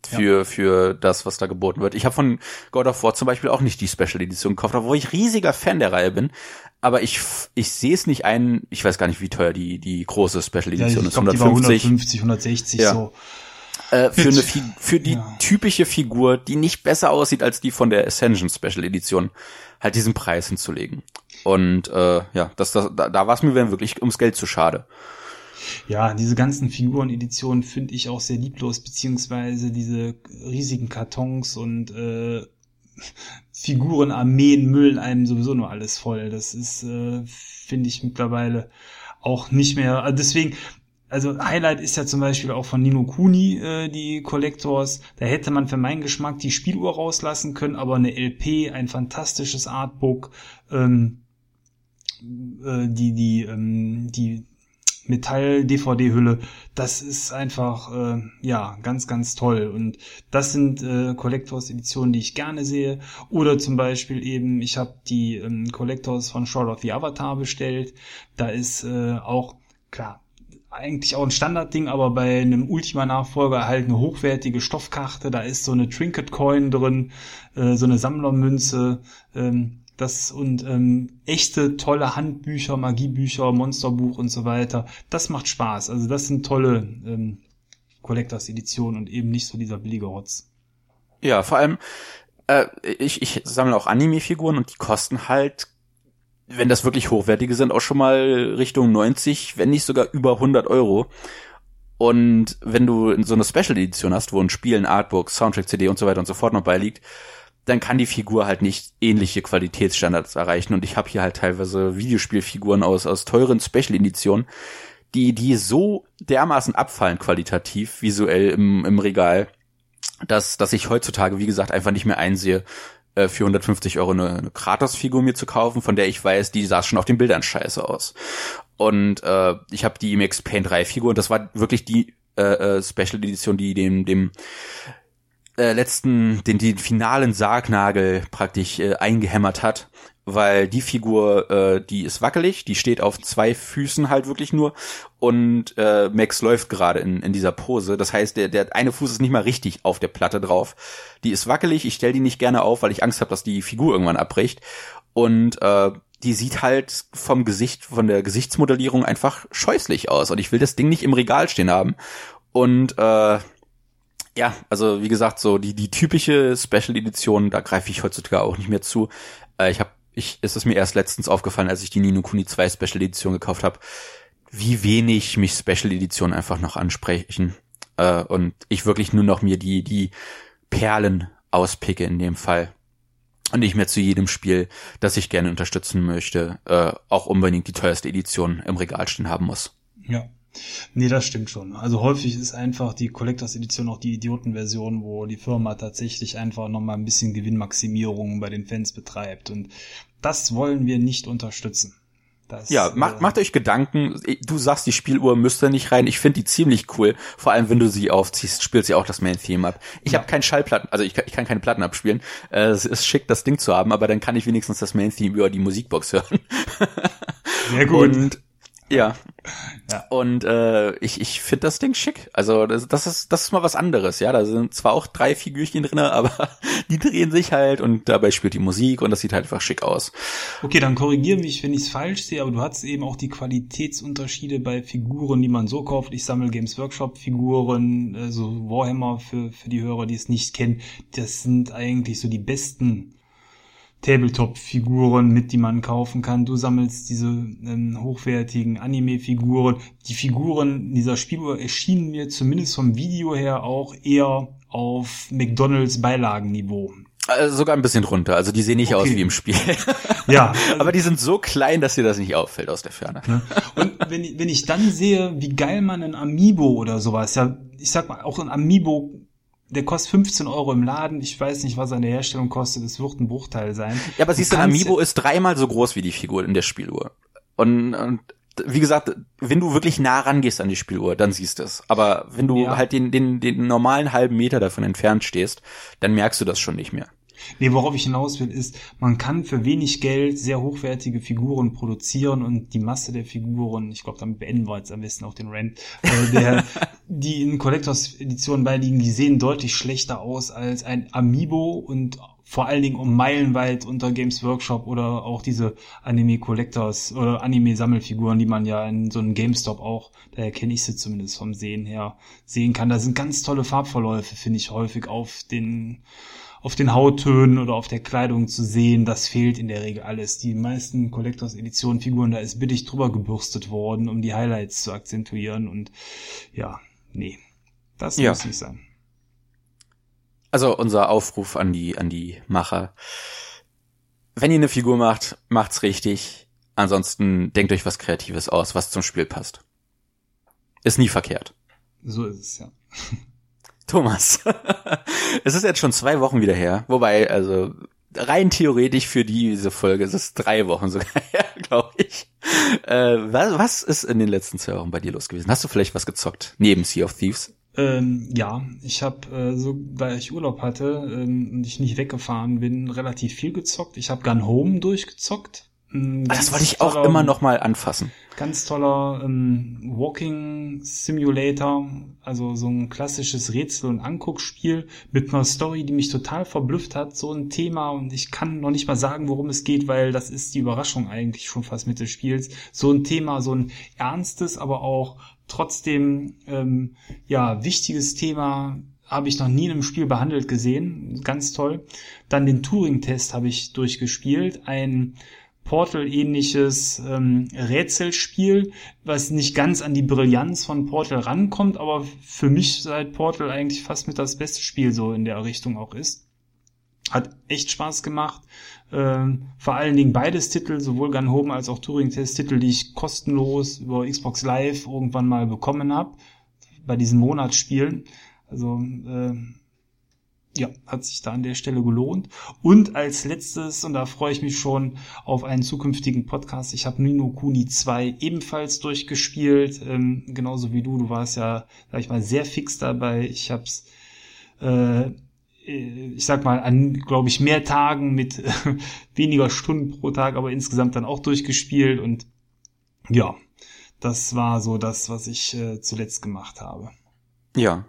Für, ja. für das, was da geboten wird. Ich habe von God of War zum Beispiel auch nicht die Special Edition gekauft, wo ich riesiger Fan der Reihe bin. Aber ich, ich sehe es nicht ein, ich weiß gar nicht, wie teuer die, die große Special Edition ja, ist. Glaub, 150. 150, 160 ja. so. Äh, für, eine, für die ja. typische Figur, die nicht besser aussieht als die von der Ascension Special Edition, halt diesen Preis hinzulegen. Und äh, ja, das, das, da, da war es mir wirklich ums Geld zu schade. Ja, diese ganzen Figureneditionen finde ich auch sehr lieblos, beziehungsweise diese riesigen Kartons und äh, [LAUGHS] Figurenarmeen müllen einem sowieso nur alles voll. Das ist, äh, finde ich mittlerweile auch nicht mehr. Also deswegen, also Highlight ist ja zum Beispiel auch von Nino Kuni äh, die Collectors. Da hätte man für meinen Geschmack die Spieluhr rauslassen können, aber eine LP, ein fantastisches Artbook, ähm, äh, die die ähm, die Metall-DVD-Hülle, das ist einfach, äh, ja, ganz, ganz toll. Und das sind äh, Collectors-Editionen, die ich gerne sehe. Oder zum Beispiel eben, ich habe die ähm, Collectors von Short of the Avatar bestellt. Da ist äh, auch, klar, eigentlich auch ein Standardding, aber bei einem Ultima-Nachfolger halt eine hochwertige Stoffkarte. Da ist so eine Trinket-Coin drin, äh, so eine Sammlermünze. Ähm, das und ähm, echte tolle Handbücher, Magiebücher, Monsterbuch und so weiter. Das macht Spaß. Also das sind tolle ähm, Collectors Editionen und eben nicht so dieser billige Rotz. Ja, vor allem äh, ich, ich sammle auch Anime-Figuren und die kosten halt, wenn das wirklich hochwertige sind, auch schon mal Richtung 90, wenn nicht sogar über 100 Euro. Und wenn du so eine Special Edition hast, wo ein Spiel, ein Artbook, Soundtrack, CD und so weiter und so fort noch beiliegt, dann kann die Figur halt nicht ähnliche Qualitätsstandards erreichen. Und ich habe hier halt teilweise Videospielfiguren aus, aus teuren Special-Editionen, die, die so dermaßen abfallen qualitativ, visuell im, im Regal, dass, dass ich heutzutage, wie gesagt, einfach nicht mehr einsehe, äh, für 150 Euro eine, eine Kratos-Figur mir zu kaufen, von der ich weiß, die sah schon auf den Bildern scheiße aus. Und äh, ich habe die Max Payne 3 Figur und das war wirklich die äh, äh, Special Edition, die dem, dem äh, letzten, den, den finalen Sargnagel praktisch äh, eingehämmert hat, weil die Figur, äh, die ist wackelig, die steht auf zwei Füßen halt wirklich nur und äh, Max läuft gerade in, in dieser Pose. Das heißt, der, der eine Fuß ist nicht mal richtig auf der Platte drauf. Die ist wackelig, ich stelle die nicht gerne auf, weil ich Angst habe, dass die Figur irgendwann abbricht. Und äh, die sieht halt vom Gesicht, von der Gesichtsmodellierung einfach scheußlich aus. Und ich will das Ding nicht im Regal stehen haben. Und äh, ja, also wie gesagt, so die die typische Special Edition, da greife ich heutzutage auch nicht mehr zu. Äh, ich habe ich ist es mir erst letztens aufgefallen, als ich die Nino Kuni 2 Special Edition gekauft habe, wie wenig mich Special Editionen einfach noch ansprechen äh, und ich wirklich nur noch mir die die Perlen auspicke in dem Fall und nicht mehr zu jedem Spiel, das ich gerne unterstützen möchte, äh, auch unbedingt die teuerste Edition im Regal stehen haben muss. Ja, Nee, das stimmt schon. Also häufig ist einfach die Collectors Edition auch die Idiotenversion, wo die Firma tatsächlich einfach nochmal ein bisschen Gewinnmaximierung bei den Fans betreibt. Und das wollen wir nicht unterstützen. Das, ja, macht, äh, macht euch Gedanken. Du sagst, die Spieluhr müsste nicht rein. Ich finde die ziemlich cool. Vor allem, wenn du sie aufziehst, spielt sie auch das Main-Theme ab. Ich ja. habe keinen Schallplatten, also ich kann, ich kann keine Platten abspielen. Äh, es ist schick, das Ding zu haben, aber dann kann ich wenigstens das Main-Theme über die Musikbox hören. Sehr gut. Und ja. ja. Und äh, ich, ich finde das Ding schick. Also das, das ist das ist mal was anderes, ja. Da sind zwar auch drei Figürchen drin, [LAUGHS] aber die drehen sich halt und dabei spielt die Musik und das sieht halt einfach schick aus. Okay, dann korrigiere mich, wenn ich es falsch sehe, aber du hast eben auch die Qualitätsunterschiede bei Figuren, die man so kauft. Ich sammle Games Workshop Figuren, also Warhammer für, für die Hörer, die es nicht kennen. Das sind eigentlich so die besten Tabletop-Figuren mit, die man kaufen kann. Du sammelst diese ähm, hochwertigen Anime-Figuren. Die Figuren dieser Spieluhr erschienen mir zumindest vom Video her auch eher auf McDonalds Beilagenniveau. Also sogar ein bisschen runter. Also die sehen nicht okay. aus wie im Spiel. [LAUGHS] ja. [LAUGHS] Aber die sind so klein, dass dir das nicht auffällt aus der Ferne. Und wenn, wenn ich dann sehe, wie geil man ein Amiibo oder sowas, ja, ich sag mal, auch ein Amiibo der kostet 15 Euro im Laden. Ich weiß nicht, was eine Herstellung kostet. Es wird ein Bruchteil sein. Ja, aber siehst du, Amiibo ist dreimal so groß wie die Figur in der Spieluhr. Und, und wie gesagt, wenn du wirklich nah rangehst an die Spieluhr, dann siehst du es. Aber wenn du ja. halt den, den, den normalen halben Meter davon entfernt stehst, dann merkst du das schon nicht mehr. Nee, worauf ich hinaus will, ist, man kann für wenig Geld sehr hochwertige Figuren produzieren und die Masse der Figuren, ich glaube, damit beenden wir jetzt am besten auch den Rent, äh, der, [LAUGHS] die in Collectors Editionen beiliegen, die sehen deutlich schlechter aus als ein Amiibo und vor allen Dingen um meilenweit unter Games Workshop oder auch diese Anime Collectors oder Anime Sammelfiguren, die man ja in so einem GameStop auch, daher kenne ich sie zumindest vom Sehen her, sehen kann. Da sind ganz tolle Farbverläufe, finde ich häufig auf den auf den Hauttönen oder auf der Kleidung zu sehen, das fehlt in der Regel alles. Die meisten Collectors Edition Figuren, da ist billig drüber gebürstet worden, um die Highlights zu akzentuieren und ja, nee, das ja. muss nicht sein. Also unser Aufruf an die, an die Macher. Wenn ihr eine Figur macht, macht's richtig. Ansonsten denkt euch was Kreatives aus, was zum Spiel passt. Ist nie verkehrt. So ist es, ja. [LAUGHS] Thomas, [LAUGHS] es ist jetzt schon zwei Wochen wieder her. Wobei, also rein theoretisch für diese Folge ist es drei Wochen sogar [LAUGHS] her, glaube ich. Äh, was, was ist in den letzten zwei Wochen bei dir los gewesen? Hast du vielleicht was gezockt neben Sea of Thieves? Ähm, ja, ich habe äh, so, weil ich Urlaub hatte ähm, und ich nicht weggefahren bin, relativ viel gezockt. Ich habe Gun Home durchgezockt. Ah, das wollte ich auch immer noch mal anfassen. Ganz toller ähm, Walking Simulator, also so ein klassisches Rätsel- und Anguckspiel mit einer Story, die mich total verblüfft hat. So ein Thema und ich kann noch nicht mal sagen, worum es geht, weil das ist die Überraschung eigentlich schon fast mit des Spiels. So ein Thema, so ein ernstes, aber auch trotzdem ähm, ja wichtiges Thema habe ich noch nie in einem Spiel behandelt gesehen, ganz toll. Dann den Turing-Test habe ich durchgespielt, ein Portal-ähnliches ähm, Rätselspiel, was nicht ganz an die Brillanz von Portal rankommt, aber für mich seit Portal eigentlich fast mit das beste Spiel so in der Richtung auch ist. Hat echt Spaß gemacht. Ähm, vor allen Dingen beides Titel, sowohl Gun Home als auch Turing Test Titel, die ich kostenlos über Xbox Live irgendwann mal bekommen habe bei diesen Monatsspielen. Also äh, ja, hat sich da an der Stelle gelohnt. Und als letztes, und da freue ich mich schon auf einen zukünftigen Podcast, ich habe Nino Kuni 2 ebenfalls durchgespielt, ähm, genauso wie du. Du warst ja, sag ich mal, sehr fix dabei. Ich habe es äh, ich sag mal, an, glaube ich, mehr Tagen mit [LAUGHS] weniger Stunden pro Tag, aber insgesamt dann auch durchgespielt und ja, das war so das, was ich äh, zuletzt gemacht habe. Ja.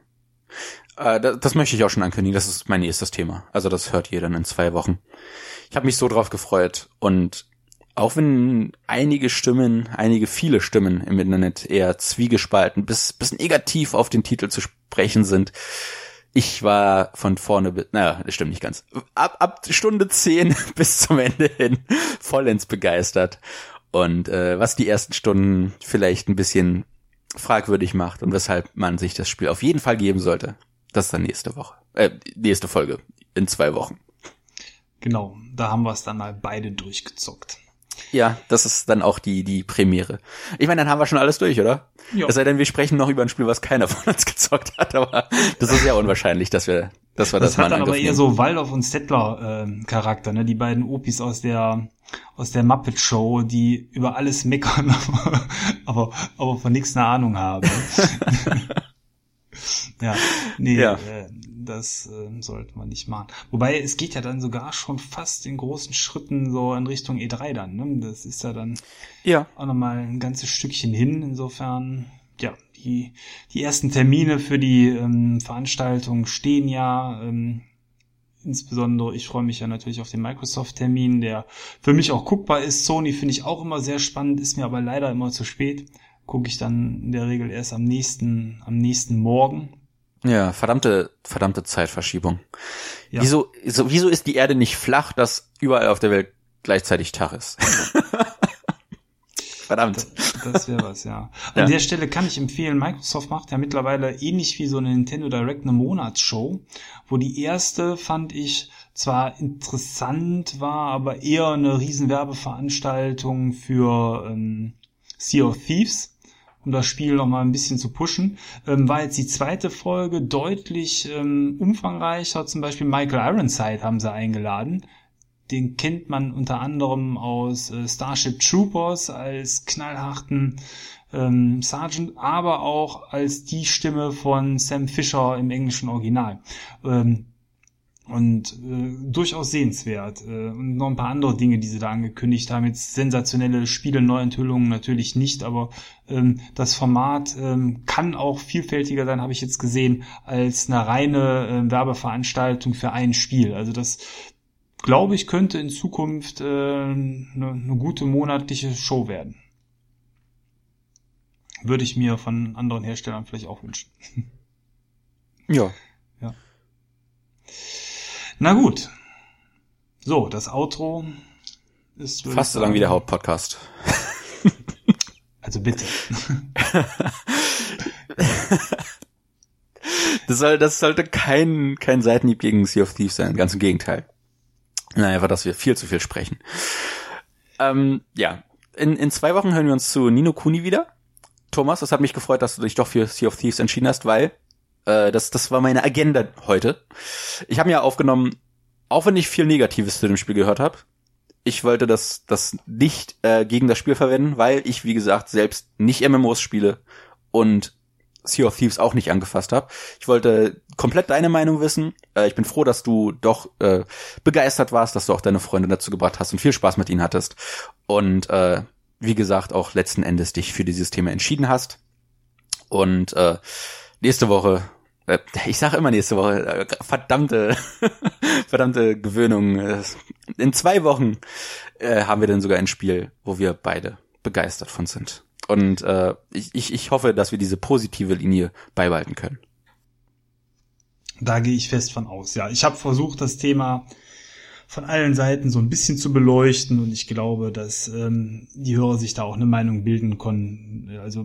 Äh, das, das möchte ich auch schon ankündigen, das ist mein nächstes Thema. Also das hört ihr dann in zwei Wochen. Ich habe mich so drauf gefreut und auch wenn einige Stimmen, einige viele Stimmen im Internet eher zwiegespalten bis, bis negativ auf den Titel zu sprechen sind, ich war von vorne bis, naja, das stimmt nicht ganz. Ab, ab Stunde 10 [LAUGHS] bis zum Ende hin vollends begeistert. Und äh, was die ersten Stunden vielleicht ein bisschen fragwürdig macht und weshalb man sich das Spiel auf jeden Fall geben sollte, das ist dann nächste Woche. Äh, nächste Folge in zwei Wochen. Genau, da haben wir es dann mal beide durchgezockt. Ja, das ist dann auch die, die Premiere. Ich meine, dann haben wir schon alles durch, oder? Ja. Es sei denn, wir sprechen noch über ein Spiel, was keiner von uns [LAUGHS] gezockt hat, aber das ist ja unwahrscheinlich, dass wir, dass wir das, das hat dann aber eher so Waldorf und Stettler äh, Charakter, ne? Die beiden Opis aus der aus der Muppet Show, die über alles meckern, [LAUGHS] aber aber von nichts eine Ahnung haben. [LAUGHS] [LAUGHS] ja, nee, ja. Äh, das äh, sollte man nicht machen. Wobei es geht ja dann sogar schon fast in großen Schritten so in Richtung E3 dann. Ne? Das ist ja dann ja. auch nochmal ein ganzes Stückchen hin. Insofern, ja, die, die ersten Termine für die ähm, Veranstaltung stehen ja. Ähm, insbesondere, ich freue mich ja natürlich auf den Microsoft-Termin, der für mich auch guckbar ist. Sony finde ich auch immer sehr spannend, ist mir aber leider immer zu spät. Gucke ich dann in der Regel erst am nächsten, am nächsten Morgen. Ja, verdammte, verdammte Zeitverschiebung. Ja. Wieso, so, wieso ist die Erde nicht flach, dass überall auf der Welt gleichzeitig Tag ist? [LAUGHS] Verdammt. Das, das wäre was, ja. An ja. der Stelle kann ich empfehlen, Microsoft macht ja mittlerweile ähnlich wie so eine Nintendo Direct eine Monatsshow, wo die erste fand ich zwar interessant war, aber eher eine Riesenwerbeveranstaltung für ähm, Sea of Thieves um das Spiel noch mal ein bisschen zu pushen, ähm, war jetzt die zweite Folge deutlich ähm, umfangreicher. Zum Beispiel Michael Ironside haben sie eingeladen. Den kennt man unter anderem aus äh, Starship Troopers als knallharten ähm, Sergeant, aber auch als die Stimme von Sam Fisher im englischen Original. Ähm, und äh, durchaus sehenswert. Äh, und noch ein paar andere Dinge, die sie da angekündigt haben. Jetzt sensationelle Spiele, Neuenthüllungen natürlich nicht, aber ähm, das Format ähm, kann auch vielfältiger sein, habe ich jetzt gesehen, als eine reine äh, Werbeveranstaltung für ein Spiel. Also das glaube ich könnte in Zukunft äh, eine, eine gute monatliche Show werden. Würde ich mir von anderen Herstellern vielleicht auch wünschen. Ja. Ja. Na gut. So, das Outro ist fast so lang wie der Hauptpodcast. [LAUGHS] Also bitte. [LAUGHS] das, soll, das sollte kein, kein Seitenhieb gegen Sea of Thieves sein, ganz im Gegenteil. Nein, einfach, dass wir viel zu viel sprechen. Ähm, ja, in, in zwei Wochen hören wir uns zu Nino Kuni wieder. Thomas, es hat mich gefreut, dass du dich doch für Sea of Thieves entschieden hast, weil äh, das, das war meine Agenda heute. Ich habe mir aufgenommen, auch wenn ich viel Negatives zu dem Spiel gehört habe, ich wollte das, das nicht äh, gegen das Spiel verwenden, weil ich, wie gesagt, selbst nicht MMOs spiele und Sea of Thieves auch nicht angefasst habe. Ich wollte komplett deine Meinung wissen. Äh, ich bin froh, dass du doch äh, begeistert warst, dass du auch deine Freunde dazu gebracht hast und viel Spaß mit ihnen hattest. Und äh, wie gesagt, auch letzten Endes dich für dieses Thema entschieden hast. Und äh, nächste Woche ich sage immer nächste Woche, äh, verdammte, [LAUGHS] verdammte Gewöhnung. Äh, in zwei Wochen äh, haben wir dann sogar ein Spiel, wo wir beide begeistert von sind. Und äh, ich, ich, ich hoffe, dass wir diese positive Linie beibehalten können. Da gehe ich fest von aus, ja. Ich habe versucht, das Thema von allen Seiten so ein bisschen zu beleuchten und ich glaube, dass ähm, die Hörer sich da auch eine Meinung bilden können. Also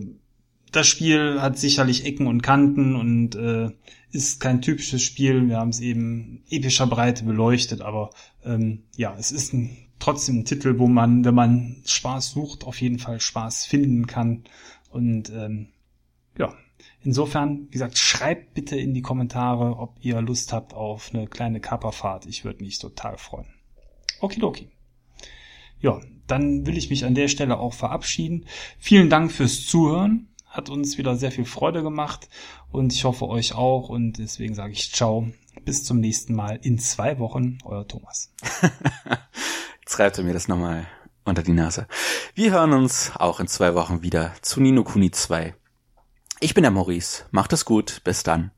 das Spiel hat sicherlich Ecken und Kanten und äh, ist kein typisches Spiel. Wir haben es eben epischer Breite beleuchtet, aber ähm, ja, es ist ein, trotzdem ein Titel, wo man, wenn man Spaß sucht, auf jeden Fall Spaß finden kann. Und ähm, ja, insofern, wie gesagt, schreibt bitte in die Kommentare, ob ihr Lust habt auf eine kleine Kapperfahrt. Ich würde mich total freuen. Okidoki. Ja, dann will ich mich an der Stelle auch verabschieden. Vielen Dank fürs Zuhören hat uns wieder sehr viel Freude gemacht und ich hoffe euch auch und deswegen sage ich ciao. Bis zum nächsten Mal in zwei Wochen, euer Thomas. [LAUGHS] Jetzt schreibt er mir das nochmal unter die Nase. Wir hören uns auch in zwei Wochen wieder zu Nino Kuni 2. Ich bin der Maurice. Macht es gut. Bis dann.